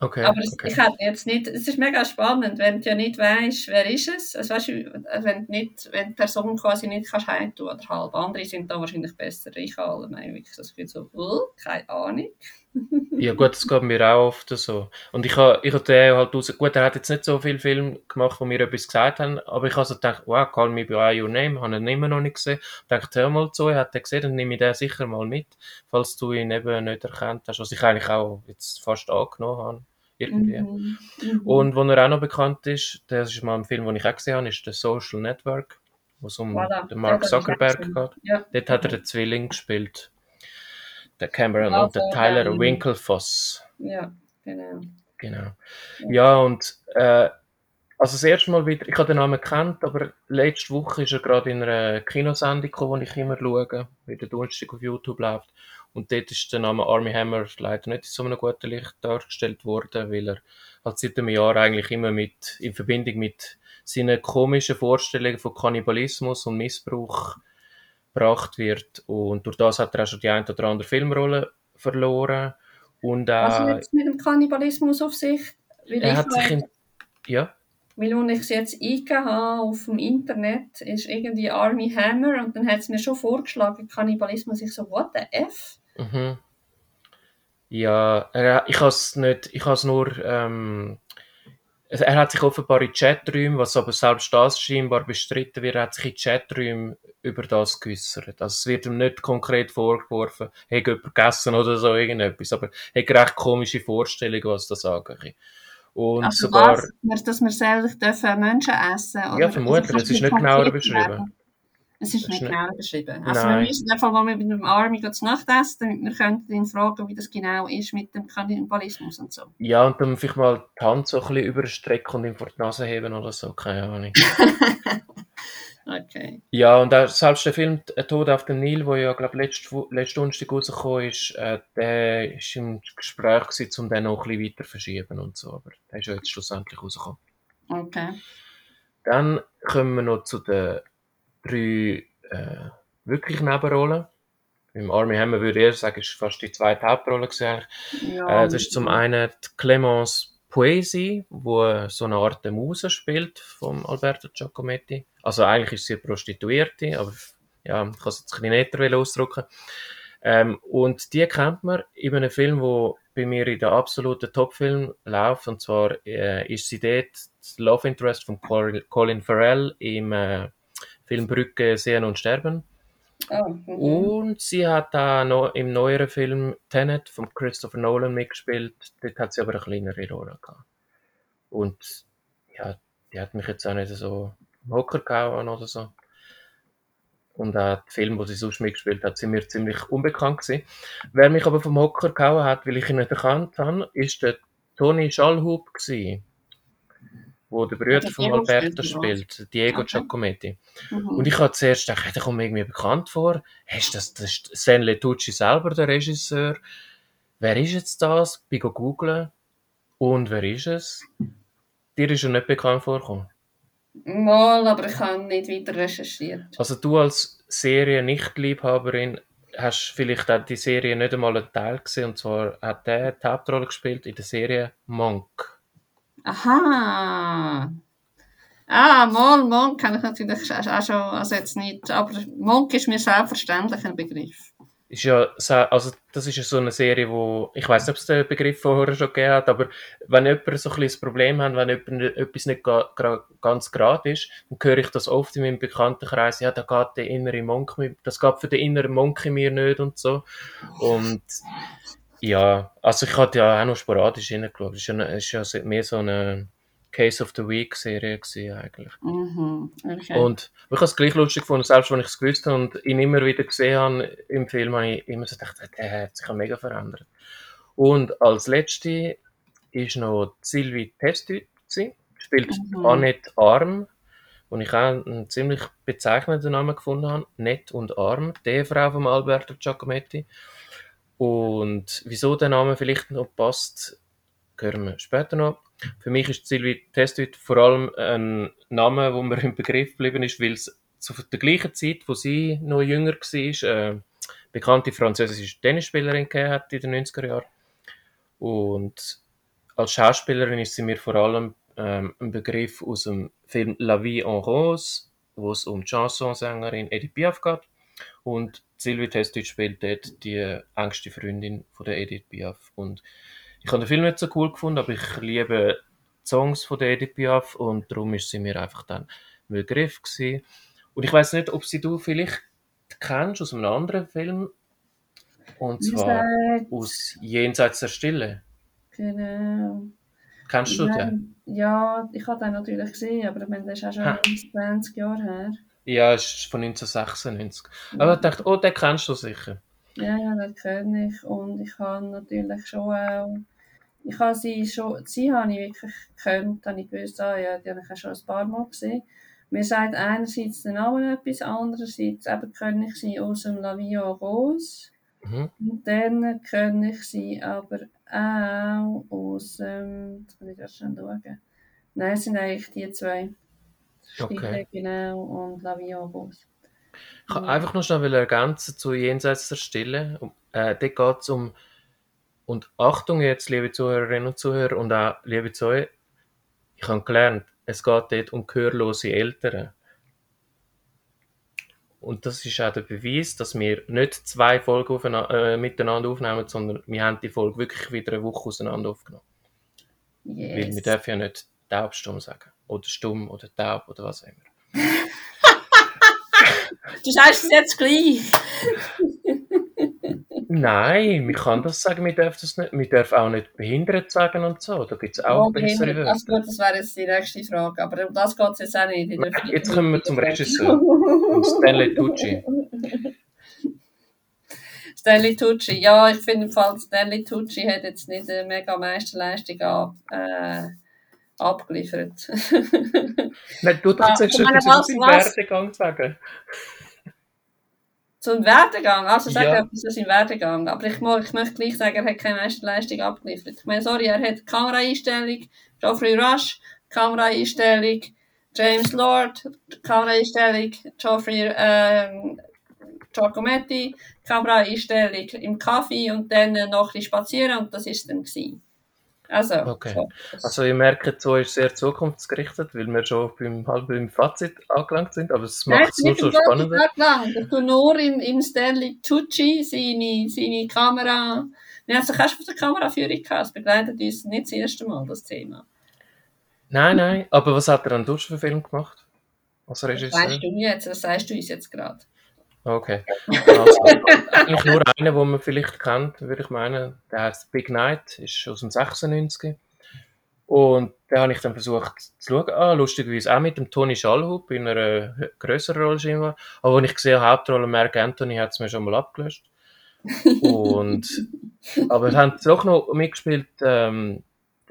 Okay, Aber es, okay. ich hätte jetzt nicht, es ist mega spannend, wenn du ja nicht weißt, wer ist es. Also weißt du, wenn, du nicht, wenn die Person quasi nicht kannst heimtun oder halb. Andere sind da wahrscheinlich besser. Ich habe alle meine wirklich das Gefühl so, uh, keine Ahnung. Ja gut, das geht mir auch oft so. Und ich habe ich hab den halt raus... Gut, er hat jetzt nicht so viele Filme gemacht, wo mir etwas gesagt haben, aber ich habe so gedacht, wow, Call Me By Your Name, habe ihn immer noch nicht gesehen. Ich dachte, hör mal zu, er hat den gesehen, dann nehme ich den sicher mal mit, falls du ihn eben nicht erkannt hast, was ich eigentlich auch jetzt fast angenommen habe. Irgendwie. Mhm. Mhm. Und wo er auch noch bekannt ist, das ist mal ein Film, den ich auch gesehen habe, ist The Social Network, wo es um Voilà, den Mark Zuckerberg geht. Ja. Dort hat er den Zwilling gespielt. Der Cameron und der Tyler dem- Winklevoss. Ja, genau. Genau. Ja, und äh, also das erste Mal wieder, ich habe den Namen gekannt, aber letzte Woche ist er gerade in einer Kinosendung gekommen, die ich immer schaue, wie der Donnerstag auf YouTube läuft. Und dort ist der Name Army Hammer leider nicht in so einem guten Licht dargestellt worden, weil er halt seit einem Jahr eigentlich immer mit, in Verbindung mit seinen komischen Vorstellungen von Kannibalismus und Missbrauch gebracht wird. Und durch das hat er auch schon die ein oder andere Filmrolle verloren. Und Was hat äh, jetzt mit dem Kannibalismus auf sich? Weil er ich hat sich in, ja, Weil als ich es jetzt eingegeben habe auf dem Internet, ist irgendwie Army Hammer und dann hat es mir schon vorgeschlagen, Kannibalismus. Ich so, what the F? Mhm. Ja, ich habe es nicht, ich habe es nur, ähm, also er hat sich offenbar in Chaträumen, was aber selbst das scheinbar bestritten wird, er hat sich in Chaträumen über das geäußert. Also es wird ihm nicht konkret vorgeworfen, er hätte jemand gegessen oder so irgendetwas, aber er hat recht komische Vorstellungen, was das angeht. Und Also sogar, was? Dass- wir selber dürfen Menschen essen dürfen? Ja, vermutlich. Es ist nicht genauer beschrieben. Es ist Es ist nicht- genauer beschrieben. Also Nein. wir müssen einfach mal mit dem Army zu Nacht essen, damit wir könnten ihn fragen, wie das genau ist mit dem Kannibalismus und so. ja, und dann vielleicht mal die Hand so ein bisschen überstrecken und ihm vor die Nase heben oder so, keine Ahnung. Okay. Ja, und auch selbst der Film «Ein Tod auf dem Nil», der ja, glaube letzte, Wo- letzte Donnerstag rausgekommen ist, äh, der ist im Gespräch gewesen, um den noch ein bisschen weiter verschieben und so, aber der ist ja jetzt schlussendlich rausgekommen. Okay. Dann kommen wir noch zu den drei äh, wirklich Nebenrollen. Im Army Hammer würde ich eher sagen, ist fast die zweite Hauptrolle gewesen. Ja, Äh, das ist zum einen die Clemence Poesie, wo so eine Art Muse spielt vom Alberto Giacometti. Also eigentlich ist sie eine Prostituierte, aber ja, ich kann es jetzt ein bisschen netter ausdrücken. Ähm, und die kennt man in einem Film, wo bei mir in der absoluten Topfilm läuft. Und zwar äh, ist sie dort das Love Interest von Col- Colin Farrell im äh, Film Brücke Sehen und Sterben. Oh, mhm. Und sie hat auch noch im neueren Film Tenet von Christopher Nolan mitgespielt. Dort hat sie aber eine kleinere Rolle gehabt. Und ja, die hat mich jetzt auch nicht so im Hocker gehauen oder so. Und auch die Filme, wo sie sonst mitgespielt hat, sind mir ziemlich unbekannt gewesen. Wer mich aber vom Hocker gehauen hat, weil ich ihn nicht erkannt habe, ist der Tony Schallhub gewesen, wo der Bruder Der von Diego Alberto spielt spielt, Diego Okay. Giacometti. Mhm. Und ich habe zuerst gedacht, hey, der kommt mir irgendwie bekannt vor. Hast das, das ist Stanley Tucci selber, der Regisseur. Wer ist jetzt das? Ich bin googlen. Und wer ist es? Dir ist er nicht bekannt vorgekommen. Mal, aber ich habe nicht weiter recherchiert. Also du als Serien-Nicht-Liebhaberin hast vielleicht auch die Serie nicht einmal einen Teil gesehen. Und zwar hat er die Hauptrolle gespielt in der Serie Monk. Aha. Ah, mal, Monk kenne ich natürlich auch schon, also jetzt nicht, aber Monk ist mir selbstverständlich ein Begriff. ist ja, also das ist ja so eine Serie, wo, ich weiß nicht, ob es den Begriff vorher schon gegeben hat, aber wenn jemand so ein bisschen Problem hat, wenn jemand etwas nicht ga, gra, ganz gerade ist, dann höre ich das oft in meinem Bekanntenkreis, ja, da geht der innere Monk, das geht für den inneren Monk in mir nicht und so. Und ja, also ich hatte ja auch noch sporadisch hineingeschaut, es ist ja, ist ja mehr so eine Case of the Week Serie gewesen, eigentlich. Mhm. Okay. Und ich habe es gleich lustig gefunden, selbst wenn ich es gewusst habe und ihn immer wieder gesehen habe im Film, habe ich immer so gedacht, der hat sich mega verändert. Und als letzte ist noch Sylvie Testu, gewesen, spielt Mhm. Annette Arm, wo ich auch einen ziemlich bezeichnenden Namen gefunden habe. Nett und Arm, die Ehefrau von Alberto Giacometti. Und wieso der Name vielleicht noch passt, hören wir später noch. Für mich ist Sylvie Testuit vor allem ein Name, wo mir im Begriff geblieben ist, weil es zu der gleichen Zeit, wo sie noch jünger war, äh, bekannte französische Tennisspielerin hat in den 90er Jahren. Und als Schauspielerin ist sie mir vor allem ähm, ein Begriff aus dem Film La Vie en Rose, wo es um Chansonsängerin Edith Piaf geht. Und Sylvie Testuit spielt dort die engste Freundin von der Edith Piaf. Und ich habe den Film nicht so cool gefunden, aber ich liebe die Songs von der Edith Piaf und darum ist sie mir einfach dann ein Begriff gewesen. Und ich weiß nicht, ob sie du vielleicht kennst aus einem anderen Film. Und zwar gesagt, aus Jenseits der Stille. Genau. Kennst du den? Ja, ich habe den natürlich gesehen, aber ich meine, das ist auch schon Ha. 20 Jahre her. Ja, es ist von 1996. Aber ich dachte, oh, den kennst du sicher. Ja, ja, das kenne ich. Und ich habe natürlich schon auch. Ich habe sie schon. Sie habe ich wirklich gekannt. Habe ich gewusst, ah, ja, die habe ich schon ein paar Mal gesehen. Mir sagt einerseits der Name etwas, andererseits eben kenne ich sie aus dem La Rose. Mhm. Und dann kenne ich sie aber auch aus. Ähm, jetzt muss ich gerade schnell schauen. Nein, es sind eigentlich die zwei. Okay. Genau, und La Vie en Rose. Ich kann einfach noch schnell ergänzen zu Jenseits der Stille. Äh, dort geht es um, und Achtung jetzt, liebe Zuhörerinnen und Zuhörer und auch liebe Zuhörer, ich habe gelernt, es geht dort um gehörlose Eltern. Und das ist auch der Beweis, dass wir nicht zwei Folgen aufeinander, äh, miteinander aufnehmen, sondern wir haben die Folge wirklich wieder eine Woche auseinander aufgenommen. Weil wir Yes. dürfen ja nicht taubstumm sagen. Oder stumm oder taub oder was auch immer. Du sagst es jetzt gleich. Nein, man kann das sagen, wir dürfen das nicht. Wir dürfen auch nicht behindert sagen und so. Da gibt es auch Oh, bessere behindert. Also Wörter. gut, das wäre jetzt die nächste Frage, aber um das geht es jetzt auch nicht. Ich Nein, darf- jetzt kommen wir zum Regisseur. Um Stanley Tucci. Stanley Tucci, ja, ich finde im Fall, Stanley Tucci hat jetzt nicht eine mega Meisterleistung ab, äh, abgeliefert. Nein, du darfst Ah, jetzt etwas über? Werdegang sagen. Zum Werdegang, also sag Ja. etwas zu seinem Werdegang, aber ich, ich möchte gleich sagen, er hat keine Meisterleistung abgeliefert. Ich meine, sorry, er hat Kameraeinstellung, Geoffrey Rush, Kameraeinstellung, James Lord, Kameraeinstellung, Geoffrey ähm, Giacometti, Kameraeinstellung im Kaffee und dann noch ein bisschen spazieren und das ist dann gewesen. Also, Okay. so. Also ihr merkt, so ist sehr zukunftsgerichtet, weil wir schon beim, halb beim Fazit angelangt sind, aber es Nein, macht es nur so nicht lang. Ich tue nur im, im Stanley Tucci seine, seine Kamera. Wir haben es auch von der Kameraführung gehabt. Es begleitet uns nicht das erste Mal, das Thema. Nein, nein, aber was hat er an Dusch für Film gemacht? Als Das Regisseur? weißt du jetzt, das sagst du uns jetzt gerade. Okay. Also, eigentlich nur einen, den man vielleicht kennt, würde ich meinen. Der heißt Big Night, ist aus dem 96. Und den habe ich dann versucht zu schauen. Ah, lustigerweise auch mit dem Tony Schallhub in einer grösseren Rolle scheinbar. Aber als ich gesehen habe, Hauptrolle Mark Anthony, hat es mir schon mal abgelöscht. Und, aber es haben doch noch mitgespielt ähm,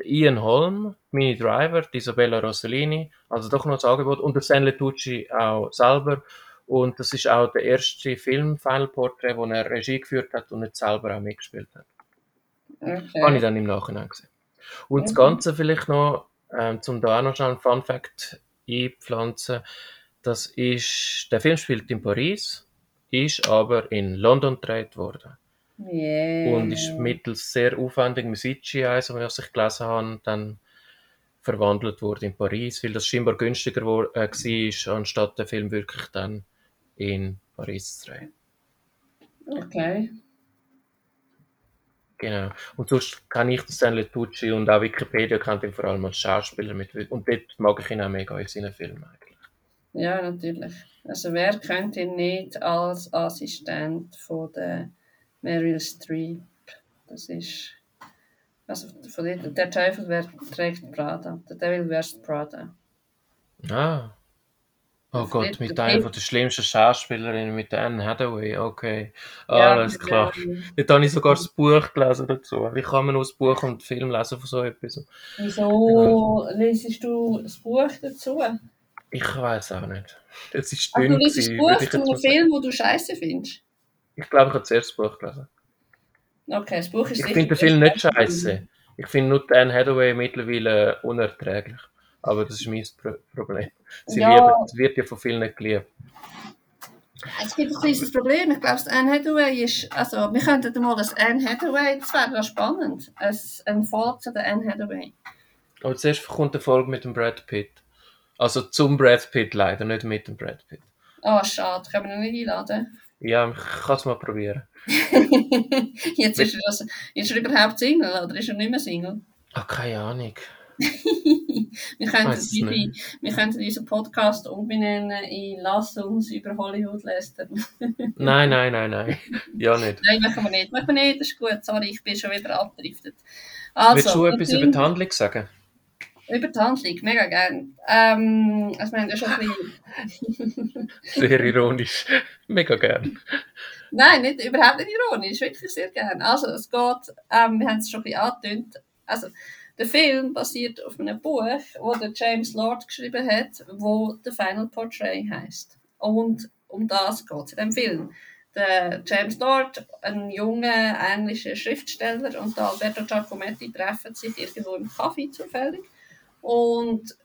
Ian Holm, Mini Driver, Isabella Rossellini, also doch noch das Angebot. Und der Stanley Tucci auch selber. Und das ist auch der erste Film, Final Portrait, wo er Regie geführt hat und nicht selber auch mitgespielt hat. Habe ich Okay. dann im Nachhinein gesehen. Und das Mhm. Ganze vielleicht noch, ähm, zum da auch noch schnell einen Fun Fact einpflanzen. Das ist, der Film spielt in Paris, ist aber in London gedreht worden. Yeah. Und ist mittels sehr aufwendigem CGI, so wie ich gelesen habe, dann verwandelt worden in Paris, weil das scheinbar günstiger wo, äh, war, anstatt den Film wirklich dann in Paris zu drehen. Okay. Genau. Und sonst kenne ich den Stanley Tucci und auch Wikipedia kennt ihn vor allem als Schauspieler mit. Und dort mag ich ihn auch mega in seinen Filmen eigentlich. Ja, natürlich. Also wer könnte ihn nicht als Assistent von der Meryl Streep? Das ist Also von der, der Teufel wer, trägt Prada. Der Devil wears Prada. Ah. Oh Das Gott, mit das einer von der schlimmsten Schauspielerinnen, mit Anne Hathaway. Okay. Ja, Alles klar. der- Dort habe ich sogar das Buch gelesen dazu. Wie kann man nur das Buch und den Film lesen von so etwas? Wieso lesest du das Buch dazu? Also Ich weiß auch nicht. Es ist du dünn lesest das gewesen, Buch würde ich zu einem. Film, wo du scheiße findest? Ich glaube, ich habe zuerst das Buch gelesen. Okay, das Buch ist Ich finde den das Film nicht scheiße. Ich finde nur Anne Hathaway mittlerweile unerträglich. Aber das ist mein Pro Problem. Sie Ja. lieben, es wird ja von vielen nicht geliebt. Es gibt ein kleines Problem. Ich glaube, Anne Hathaway ist. Also, wir könnten mal das Anne Hathaway. Das wäre spannend. Ein, Folge zu der Anne Hathaway. Aber zuerst kommt eine Folge mit dem Brad Pitt. Also zum Brad Pitt leider, nicht mit dem Brad Pitt. Ah, schade. Können wir ihn nicht einladen? Ja, ich kann es mal probieren. jetzt, ist er das, ist er überhaupt Single oder ist er nicht mehr Single? Ah, keine Ahnung. Wir könnten, unsere, wir könnten unseren Podcast umbenennen in Lass uns über Hollywood lästern. Nein, nein, nein, nein. Ja, nicht. Nein, machen wir nicht. Machen wir nicht, das ist gut. Sorry, ich bin schon wieder abgedriftet. Willst Also, du wir etwas über die Handlung sagen? Über die Handlung, mega gern. Ähm, also wir haben ja schon ein bisschen... Sehr ironisch. Mega gern. Nein, nicht, überhaupt nicht ironisch, wirklich sehr gern. Also es geht, ähm, wir haben es schon ein bisschen angetönt, also der Film basiert auf einem Buch, wo der James Lord geschrieben hat, wo The Final Portrait heißt. Und um das geht es in dem Film. Der James Lord, ein junger englischer Schriftsteller, und Alberto Giacometti treffen sich irgendwo im Kaffee zufällig. Und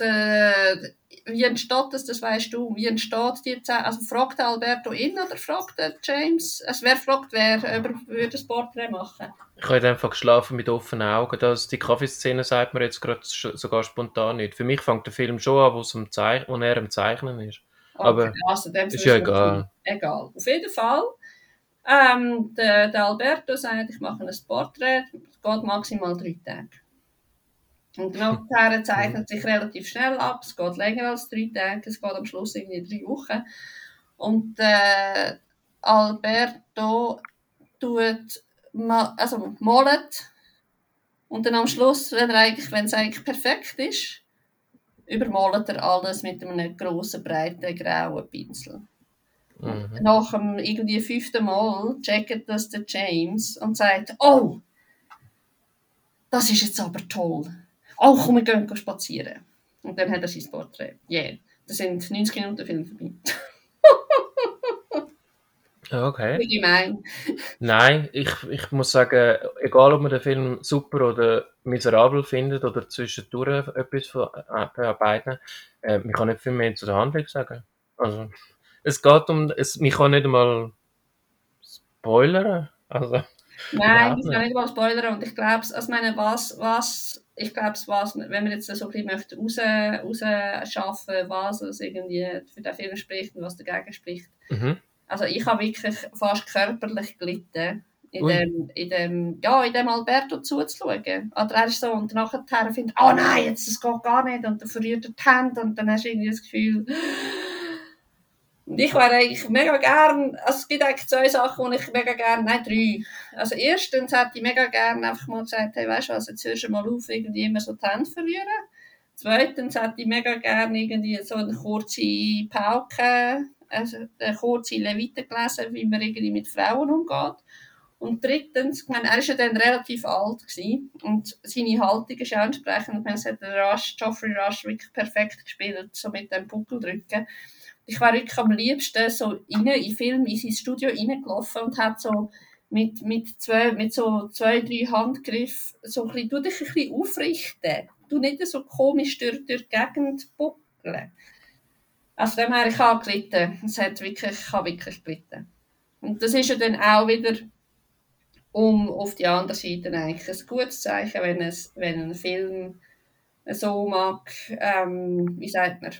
der, wie entsteht das, das weißt du, wie entsteht die Zeit? Also fragt Alberto ihn oder fragt James? Also wer fragt wer, ob er würde das Porträt machen? Ich habe Fall geschlafen mit offenen Augen. Das, die Kaffeeszene sagt mir jetzt gerade sogar spontan nicht. Für mich fängt der Film schon an, wo, es um Zeich wo er am Zeichnen ist. Aber also, ist ja egal. Egal. Auf jeden Fall, ähm, der, der Alberto sagt, ich mache ein Porträt, es geht maximal drei Tage. Und nachher zeichnet sich relativ schnell ab, es geht länger als drei Tage, es geht am Schluss irgendwie drei Wochen. Und äh, Alberto tut, ma also malt und dann am Schluss, wenn, er eigentlich, wenn es eigentlich perfekt ist, übermalt er alles mit einem grossen, breiten, grauen Pinsel. Mhm. Nach dem irgendwie fünften Mal checkt das der James und sagt, oh, das ist jetzt aber toll. Oh, komm, wir gehen spazieren. Und dann hat er sein Porträt. Yeah. Das sind 90 Minuten Film vorbei. Okay. Wie gemein. Nein, ich, ich muss sagen, egal ob man den Film super oder miserabel findet oder zwischendurch etwas von äh, beiden, äh, man kann nicht viel mehr zu der Handlung sagen. Also, es geht um, es, man kann nicht einmal spoilern. Also, Nein, ich kann nicht mal spoilern. Und ich glaube, also meine, was, was, ich glaube, was, wenn man jetzt so ein bisschen möchte raus, rausschaffen, was es irgendwie für den Film spricht und was dagegen spricht. mhm. Also ich habe wirklich fast körperlich gelitten, in Ui. dem, in dem, ja, in dem Alberto zuzuschauen. Oder er ist so, und nachher findet, oh nein, jetzt, das geht gar nicht, und dann verliert er die Hände, und dann hast du irgendwie das Gefühl, und ich wäre eigentlich mega gern, also es gibt eigentlich zwei Sachen, die ich mega gern, nein, drei. Also erstens hätte ich mega gern einfach mal gesagt, hey, weißt du was, jetzt hörst du mal auf, irgendwie immer so die Hände verlieren. Zweitens hätte ich mega gern irgendwie so eine kurze Pauke, also eine kurze Levite gelesen, wie man irgendwie mit Frauen umgeht. Und drittens, ich meine, er war ja dann relativ alt gewesen, und seine Haltung ist auch entsprechend. Ich meine, es hat Rush, Geoffrey Rush wirklich perfekt gespielt, so mit dem Buckeldrücken. Ich war wirklich am liebsten so in den Film, in sein Studio reingelaufen und hat so mit, mit, zwei, mit so zwei, drei Handgriffen so ein bisschen, du dich ein bisschen aufrichten. Du nicht so komisch durch, durch die Gegend buckeln. Also dem her, ich habe gelitten. Es hat wirklich, ich habe wirklich gelitten. Und das ist ja dann auch wieder, um auf die andere Seite eigentlich ein gutes Zeichen, wenn, es, wenn ein Film so mag, ähm, wie sagt man,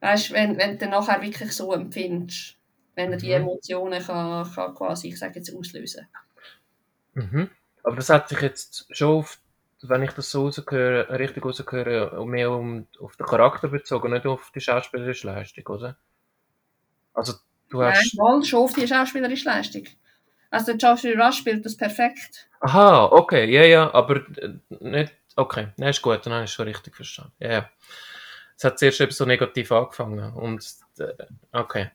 weißt, wenn, wenn du nachher wirklich so empfindest, wenn er die Mhm. Emotionen kann, kann quasi, ich sage jetzt, auslösen. Mhm. Aber das hat sich jetzt schon auf, wenn ich das so rausgehöre, richtig rausgehöre, mehr um, auf den Charakter bezogen, nicht auf die schauspielerische Leistung, oder? Also, du Nein, hast, mal schon auf die schauspielerische Leistung. Also der Geoffrey Rush spielt das perfekt. Aha, okay, ja, ja, aber äh, nicht, okay, nein, ist gut, dann habe ich es schon richtig verstanden. Ja, ja. Es hat zuerst eben so negativ angefangen und, äh, okay,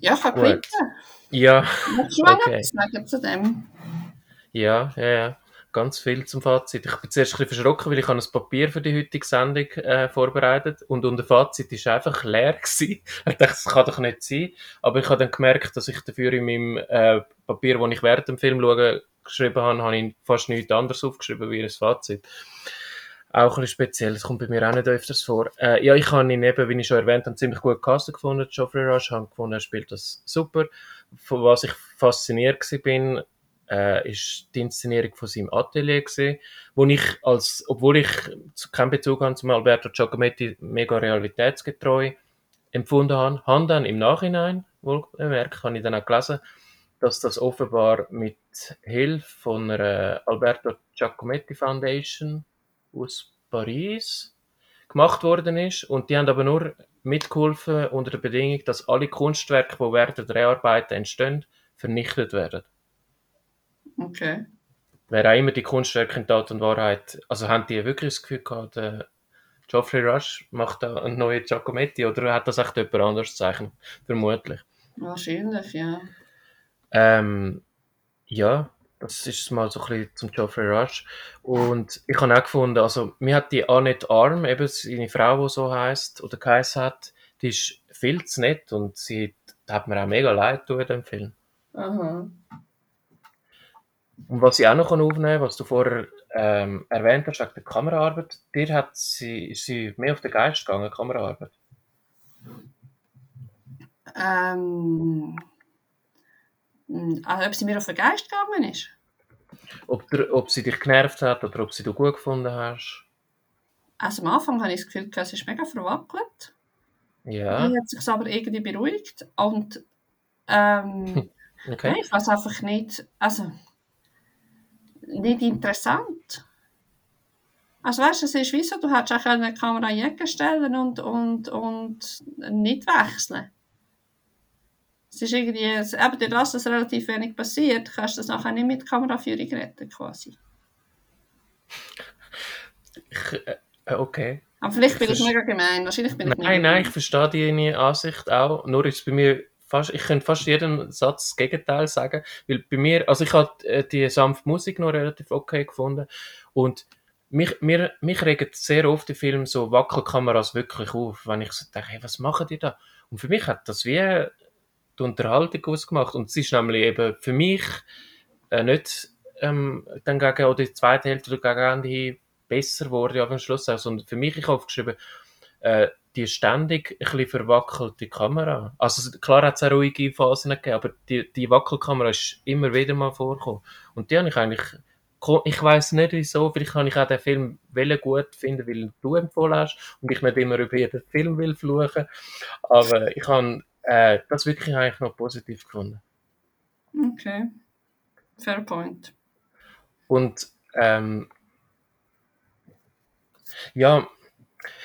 Ja, quitten. Ja, Willst du okay. etwas sagen zu dem? Ja, ja, ja. Ganz viel zum Fazit. Ich bin zuerst ein bisschen verschrocken, weil ich habe ein Papier für die heutige Sendung äh, vorbereitet und unter Fazit ist einfach leer gewesen. Ich dachte, das kann doch nicht sein. Aber ich habe dann gemerkt, dass ich dafür in meinem äh, Papier, das ich während dem Film schaue, geschrieben habe, habe ich fast nichts anderes aufgeschrieben wie ein Fazit. Auch ein bisschen speziell, das kommt bei mir auch nicht öfters vor. Äh, ja, ich habe ihn eben, wie ich schon erwähnt habe, ziemlich gut castet gefunden, Geoffrey Rush, habe gefunden, er spielt das super. Von was ich fasziniert bin, äh, ist die Inszenierung von seinem Atelier gewesen, wo ich als, obwohl ich keinen Bezug habe zum Alberto Giacometti, mega realitätsgetreu empfunden habe, habe dann im Nachhinein, wohlgemerkt, habe ich dann auch gelesen, dass das offenbar mit Hilfe von einer Alberto Giacometti Foundation aus Paris gemacht worden ist und die haben aber nur mitgeholfen unter der Bedingung, dass alle Kunstwerke, die während der Dreharbeiten entstehen, vernichtet werden. Okay. Wer auch immer die Kunstwerke in Tat und Wahrheit, also haben die wirklich das Gefühl gehabt, der Geoffrey Rush macht da einen neuen Giacometti oder hat das echt jemand anderes gezeichnet? Vermutlich. Wahrscheinlich, ja. Ähm, ja, das ist mal so ein bisschen zum Geoffrey Rush. Und ich habe auch gefunden, also mir hat die Annette Arm, eben seine Frau, die so heißt oder geheißen hat, die ist viel zu nett und sie hat mir auch mega leid tun in dem Film. Aha. Und was ich auch noch aufnehmen kann, was du vorher ähm, erwähnt hast, wegen der Kameraarbeit, dir hat sie, ist sie mehr auf den Geist gegangen, Kameraarbeit. Ähm, also ob sie mir auf den Geist gegangen ist? Ob, der, ob sie dich genervt hat oder ob sie du gut gefunden hast. Also am Anfang habe ich das Gefühl, es ist mega verwackelt. Ja, Dann hat sich aber irgendwie beruhigt und ähm, okay. nein, ich weiß einfach nicht, also nicht interessant. Also weißt du, es ist wie so, du hättest auch eine Kamera in die Ecke stellen und, und, und nicht wechseln. Es ist irgendwie, eben dadurch, dass es relativ wenig passiert, kannst du das nachher nicht mit Kameraführung retten quasi. Ich, äh, okay. Aber vielleicht bin ich mega gemein, wahrscheinlich bin ich mega Nein, nein, ich verstehe deine Ansicht auch. Nur ist es bei mir fast, ich könnte fast jeden Satz das Gegenteil sagen. Weil bei mir, also ich habe äh, die sanfte Musik noch relativ okay gefunden. Und mich, mir, mich regen sehr oft die Filme so Wackelkameras wirklich auf, wenn ich so denke, hey, was machen die da? Und für mich hat das wie die Unterhaltung ausgemacht. Und es ist nämlich eben für mich äh, nicht ähm, dann gegen, oder die zweite Hälfte oder gegen Ende besser wurde am Schluss, sondern für mich, ich habe aufgeschrieben, äh, die ständig ein bisschen verwackelte Kamera. Also klar hat es auch ruhige Phasen gegeben, aber die, die Wackelkamera ist immer wieder mal vorgekommen. Und die habe ich eigentlich, ich weiß nicht wieso, vielleicht habe ich auch den Film gut finden, weil du empfohlen hast und ich nicht immer über jeden Film will fluchen. Aber ich habe äh, das wirklich eigentlich noch positiv gefunden. Okay. Fair point. Und ähm, ja,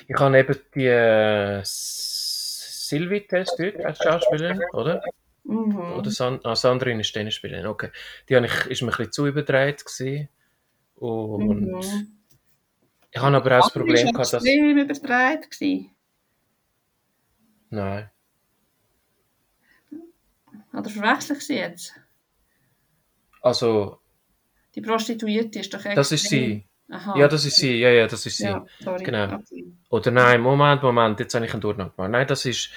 ich habe eben die äh, Sylvie testet als Schauspielerin, oder? Mhm. Oder San ah, Sandrine ist Tennisspielerin, okay. Die habe ich, ist mir ein bisschen zu überdreht gewesen. Und Mhm. ich habe aber auch das Problem war gehabt, dass... extrem übertreibt. gewesen. Nein. Oder verwechsel ich sie jetzt? Also, Die Prostituierte ist doch extrem... das ist sie. Aha. Ja, das ist sie. Ja, ja, das ist sie. Ja, sorry. Genau. Okay. Oder nein, Moment, Moment, jetzt habe ich einen Durchgang gemacht. Nein, das ist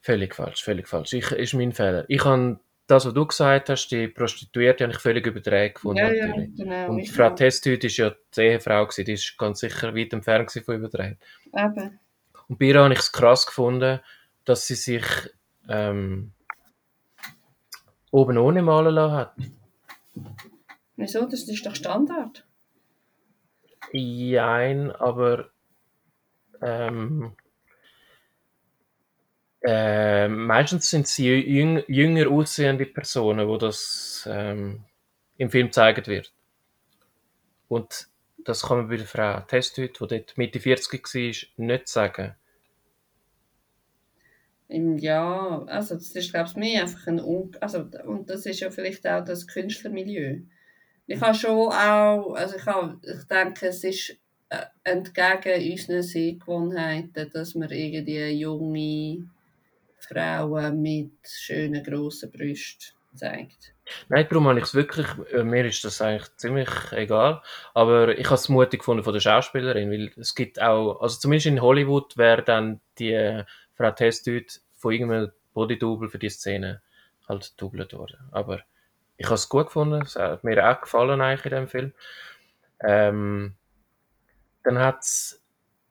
völlig falsch, völlig falsch. Ich, ist mein Fehler. Ich habe das, was du gesagt hast, die Prostituierte, habe ich völlig übertragen gefunden. Ja, ja, genau. Und Frau. Testüt ist ja die Ehefrau die ist ganz sicher weit entfernt von übertragen. Eben. Und bei ihr habe ich es krass gefunden, dass sie sich ähm, oben ohne malen lassen hat. Wieso? Das ist doch Standard. Jein, aber ähm, äh, meistens sind sie jüng, jünger aussehende Personen, wo das ähm, im Film gezeigt wird. Und das kann man bei der Frau Testüt, die dort Mitte 40 war, nicht sagen. Ja, also das ist, glaube ich, mehr einfach ein, Un also, und das ist ja vielleicht auch das Künstlermilieu. Ich habe schon auch, also ich, habe, ich denke, es ist äh, entgegen unseren Sehgewohnheiten, dass wir irgendwie junge Frauen mit schönen, grossen Brüsten zeigt. Nein, darum habe ich es wirklich, äh, mir ist das eigentlich ziemlich egal, aber ich habe es mutig gefunden von der Schauspielerin, weil es gibt auch, also zumindest in Hollywood wäre dann die Frau Testüt von irgendeinem Bodydouble für die Szene halt doublet worden. Aber ich habe es gut gefunden, es hat mir auch gefallen eigentlich in dem Film. Ähm, dann hat es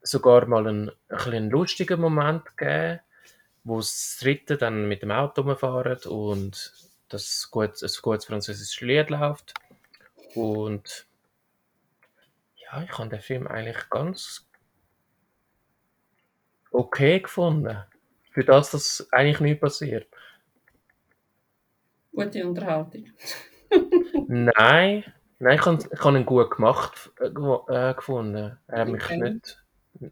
sogar mal einen, ein einen lustigen Moment gegeben, wo das dritte dann mit dem Auto rumfahren und das gut, ein gutes französisches Lied läuft. Und ja, ich habe den Film eigentlich ganz okay gefunden. Für das, dass eigentlich nichts passiert. Gute Unterhaltung. nein, nein, ich habe, ich habe ihn gut gemacht äh, äh gefunden. Er hat mich Okay. nicht,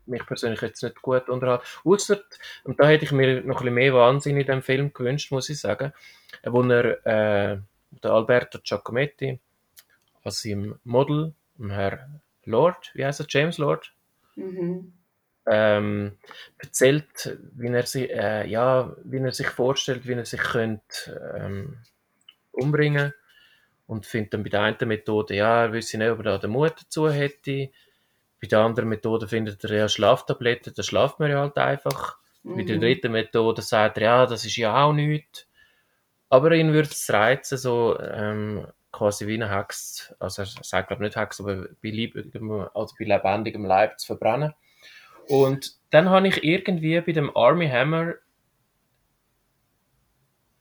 mich persönlich jetzt nicht gut unterhalten. Ausser, und da hätte ich mir noch ein bisschen mehr Wahnsinn in dem Film gewünscht, muss ich sagen, wo er, äh, der Alberto Giacometti, als seinem Model, dem Herr Lord, wie heißt er, James Lord, Mhm. Ähm, erzählt, wie er, sich, äh, ja, wie er sich vorstellt, wie er sich könnte, ähm, umbringen und findet dann bei der einen Methode, ja, er wüsste nicht, ob er da den Mut dazu hätte. Bei der anderen Methode findet er ja Schlaftabletten, da schlaft man ja halt einfach. Bei der Mhm. dritten Methode sagt er, ja, das ist ja auch nichts. Aber ihn würde es reizen, so ähm, quasi wie eine Hex, also er sagt glaube nicht Hex, aber bei, lebendigem, also bei lebendigem Leib zu verbrennen. Und dann habe ich irgendwie bei dem Army Hammer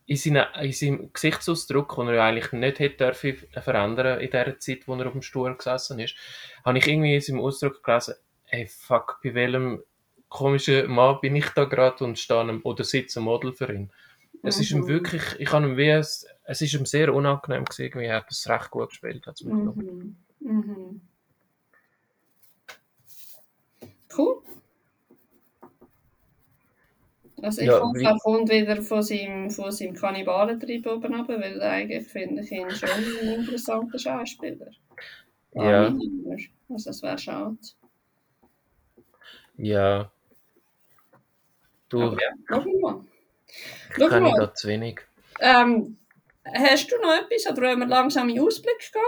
in, seine, in seinem Gesichtsausdruck, den er eigentlich nicht hätte dürfen verändern in der Zeit, wo er auf dem Stuhl gesessen ist, habe ich irgendwie in seinem Ausdruck gelesen, hey fuck, bei welchem komischen Mann bin ich da gerade und stehe oder sitze ein Model für ihn. Es ist ihm Mhm. wirklich, ich habe ihm wie, es, es ist ihm sehr unangenehm gewesen, irgendwie, er hat es recht gut gespielt, gedacht. Mhm. Mhm. Cool. Also ich Ja, hoffe, er kommt wieder von seinem, von seinem Kannibalentrieb oben runter, weil eigentlich finde ich ihn schon ein interessanter Schauspieler. Ja. Hammer. Also das wäre schade. Ja. Du, Aber ja, schauen mal. ich Schau kenne mal. da zu wenig. Ähm, hast du noch etwas oder wollen wir langsam in den Ausblick gehen?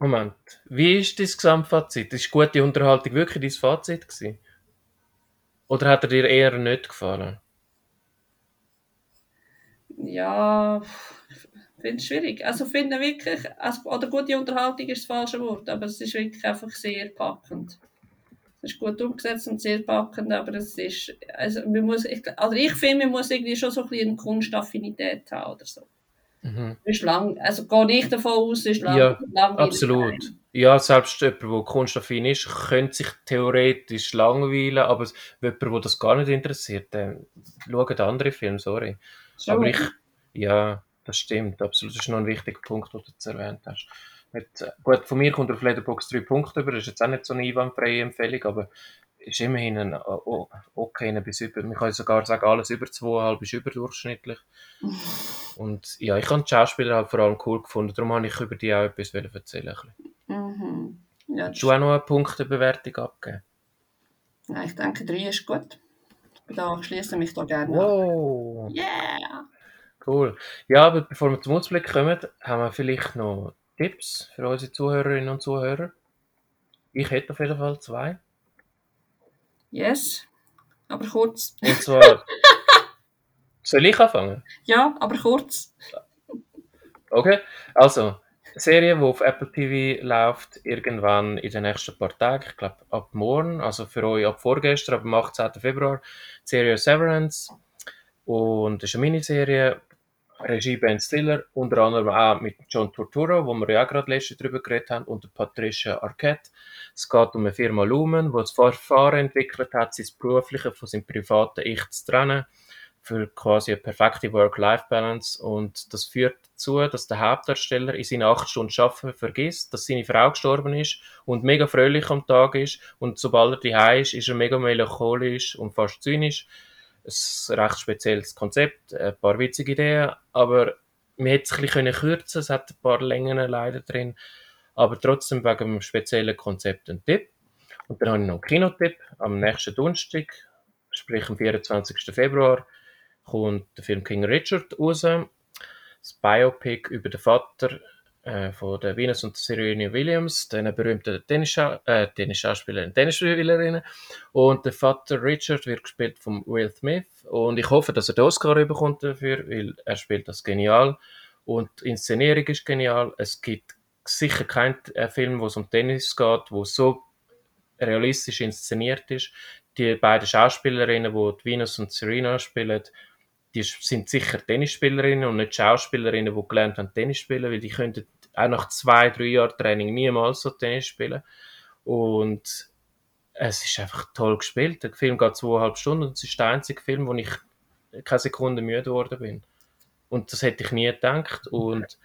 Moment, wie ist dein Gesamtfazit? Ist gute Unterhaltung wirklich dein Fazit gewesen? Oder hat er dir eher nicht gefallen? Ja, ich finde es schwierig. Also finde wirklich, also, oder gute Unterhaltung ist das falsche Wort, aber es ist wirklich einfach sehr packend. Es ist gut umgesetzt und sehr packend, aber es ist, also man muss, also ich finde, man muss irgendwie schon so ein bisschen eine Kunstaffinität haben oder so. Mhm. Ist lang, also gehe nicht davon aus, es ist lang, Ja, langweilig Absolut. sein. Ja, selbst jemand, der kunstaffin ist, könnte sich theoretisch langweilen, aber jemand, der das gar nicht interessiert, dann schaut andere Filme, sorry. Schon. Aber ich, ja, das stimmt, absolut. Das ist noch ein wichtiger Punkt, den du jetzt erwähnt hast. Mit, gut, von mir kommt auf Letterboxd drei Punkte über, das ist jetzt auch nicht so eine einwandfreie Empfehlung, aber ist immerhin ein oh, okay ein bis über. Man kann sogar sagen, alles über 2,5 ist überdurchschnittlich. Und ja, ich habe die Schauspieler halt vor allem cool gefunden, darum habe ich über die auch etwas erzählen. Mhm. Ja, Hast du auch noch eine Punktebewertung abgeben? ja, ich denke, drei ist gut. Da schließe mich da gerne. Wow! Yeah! Cool. Ja, aber bevor wir zum Ausblick kommen, haben wir vielleicht noch Tipps für unsere Zuhörerinnen und Zuhörer. Ich hätte auf jeden Fall zwei. Yes. Aber kurz. Und zwar. Soll ich anfangen? Ja, aber kurz. Okay. Also, Serie, die auf Apple TV läuft, irgendwann in den nächsten paar Tagen, ich glaube ab morgen, also für euch ab vorgestern, ab dem 18. Februar, die Serie Severance. Und das ist eine Miniserie, Regie Ben Stiller, unter anderem auch mit John Turturro, wo wir ja gerade letztens drüber geredet haben, und Patricia Arquette. Es geht um eine Firma Lumen, die das Verfahren entwickelt hat, sein berufliche von seinem privaten Ich zu trennen, für quasi eine perfekte Work-Life-Balance. Und das führt dazu, dass der Hauptdarsteller in seinen acht Stunden Arbeiten vergisst, dass seine Frau gestorben ist und mega fröhlich am Tag ist. Und sobald er daheim ist, ist er mega melancholisch und fast zynisch. Ein recht spezielles Konzept, ein paar witzige Ideen, aber man hätte es ein bisschen kürzen es hat ein paar Längen leider drin, aber trotzdem wegen dem speziellen Konzept ein Tipp. Und dann habe ich noch einen Kinotipp. Am nächsten Donnerstag, sprich am 24. Februar, kommt der Film King Richard raus. Das Biopic über den Vater äh, von der Venus und Serena Williams, den berühmten Tennisschauspielerinnen, äh, Tennisschauspielerin, Tennisspielerinnen. Und der Vater Richard wird gespielt von Will Smith. Und ich hoffe, dass er den Oscar bekommt dafür, weil er spielt das genial. Und die Inszenierung ist genial. Es gibt sicher keinen äh, Film, wo es um Tennis geht, wo so realistisch inszeniert ist. Die beiden Schauspielerinnen, die, die Venus und Serena spielen, die sind sicher Tennisspielerinnen und nicht Schauspielerinnen, die gelernt haben Tennis spielen, weil die könnten auch nach zwei, drei Jahren Training niemals so Tennis spielen. Und es ist einfach toll gespielt. Der Film geht zweieinhalb Stunden und es ist der einzige Film, wo ich keine Sekunde müde geworden bin. Und das hätte ich nie gedacht. Und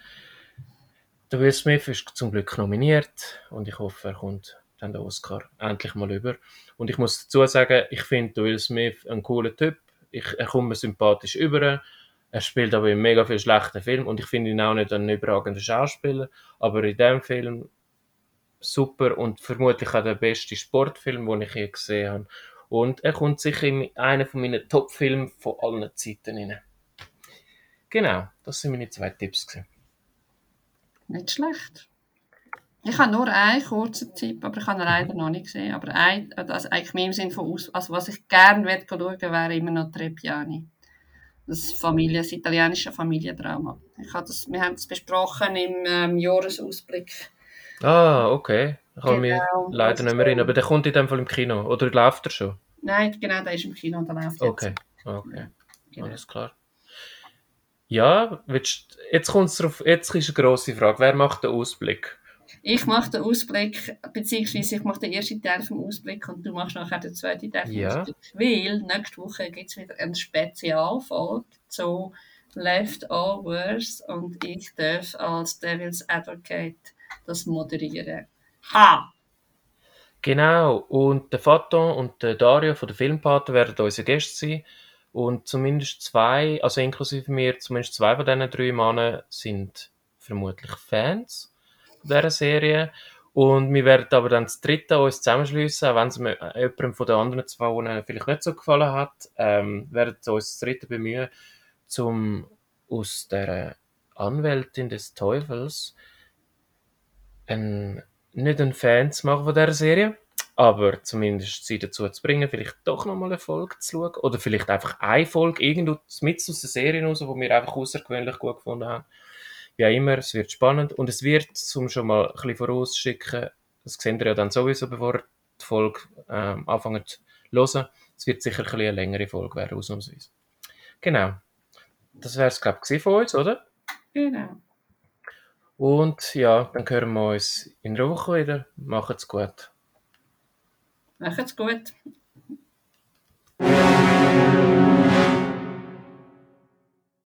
der Will Smith ist zum Glück nominiert und ich hoffe, er kommt dann den Oscar endlich mal über. Und ich muss dazu sagen, ich finde Will Smith ein cooler Typ. Ich, er kommt mir sympathisch über. Er spielt aber in mega viel schlechten Filmen und ich finde ihn auch nicht ein überragender Schauspieler. Aber in dem Film super und vermutlich auch der beste Sportfilm, den ich je gesehen habe. Und er kommt sicher in einen von meinen Top-Filmen von allen Zeiten rein. Genau, das sind meine zwei Tipps. Gewesen. Nicht schlecht. Ich habe nur einen kurzen Tipp, aber ich habe ihn leider noch nicht gesehen. Aber ein, also eigentlich mehr im Sinne von, aus, also was ich gerne schauen wäre immer noch Trepiani. Das, Familie, das italienische Familiendrama. Ich habe das, wir haben es besprochen im ähm, Jahresausblick. Ah, okay. Ich kann mich genau. leider nicht mehr erinnern. Aber der kommt in dem Fall im Kino. Oder läuft er schon? Nein, genau, der ist im Kino und der läuft jetzt. Okay, okay. Genau. Alles klar. Ja, willst, jetzt, kommt's drauf, jetzt ist eine grosse Frage. Wer macht den Ausblick? Ich mache den Ausblick, beziehungsweise ich mache den ersten Teil vom Ausblick und du machst nachher den zweiten Teil vom ja. Ausblick. Weil nächste Woche gibt es wieder eine Spezialfolge zu Leftovers und ich darf als Devil's Advocate das moderieren. Ha! Genau, und der Faton und der Dario von der Filmpaten werden unsere Gäste sein. Und zumindest zwei, also inklusive mir, zumindest zwei von diesen drei Männern sind vermutlich Fans dieser Serie. Und wir werden aber dann das dritte uns zusammenschließen, auch wenn es jemandem von den anderen zwei vielleicht nicht so gefallen hat, ähm, werden uns das dritte bemühen, um aus der Anwältin des Teufels ein, nicht einen Fan zu machen von dieser Serie, aber zumindest sie dazu zu bringen, vielleicht doch nochmal eine Folge zu schauen oder vielleicht einfach eine Folge irgendwo mit aus der Serie raus, die wir einfach außergewöhnlich gut gefunden haben wie auch immer, es wird spannend und es wird, um schon mal ein bisschen vorausschicken, das seht ihr ja dann sowieso, bevor die Folge ähm, anfangen zu hören, es wird sicher ein bisschen eine längere Folge werden, ausnahmsweise. Genau. Das wäre es, glaube ich, von uns, oder? Genau. Und ja, dann hören wir uns in der Woche wieder. Macht's gut. Macht's gut.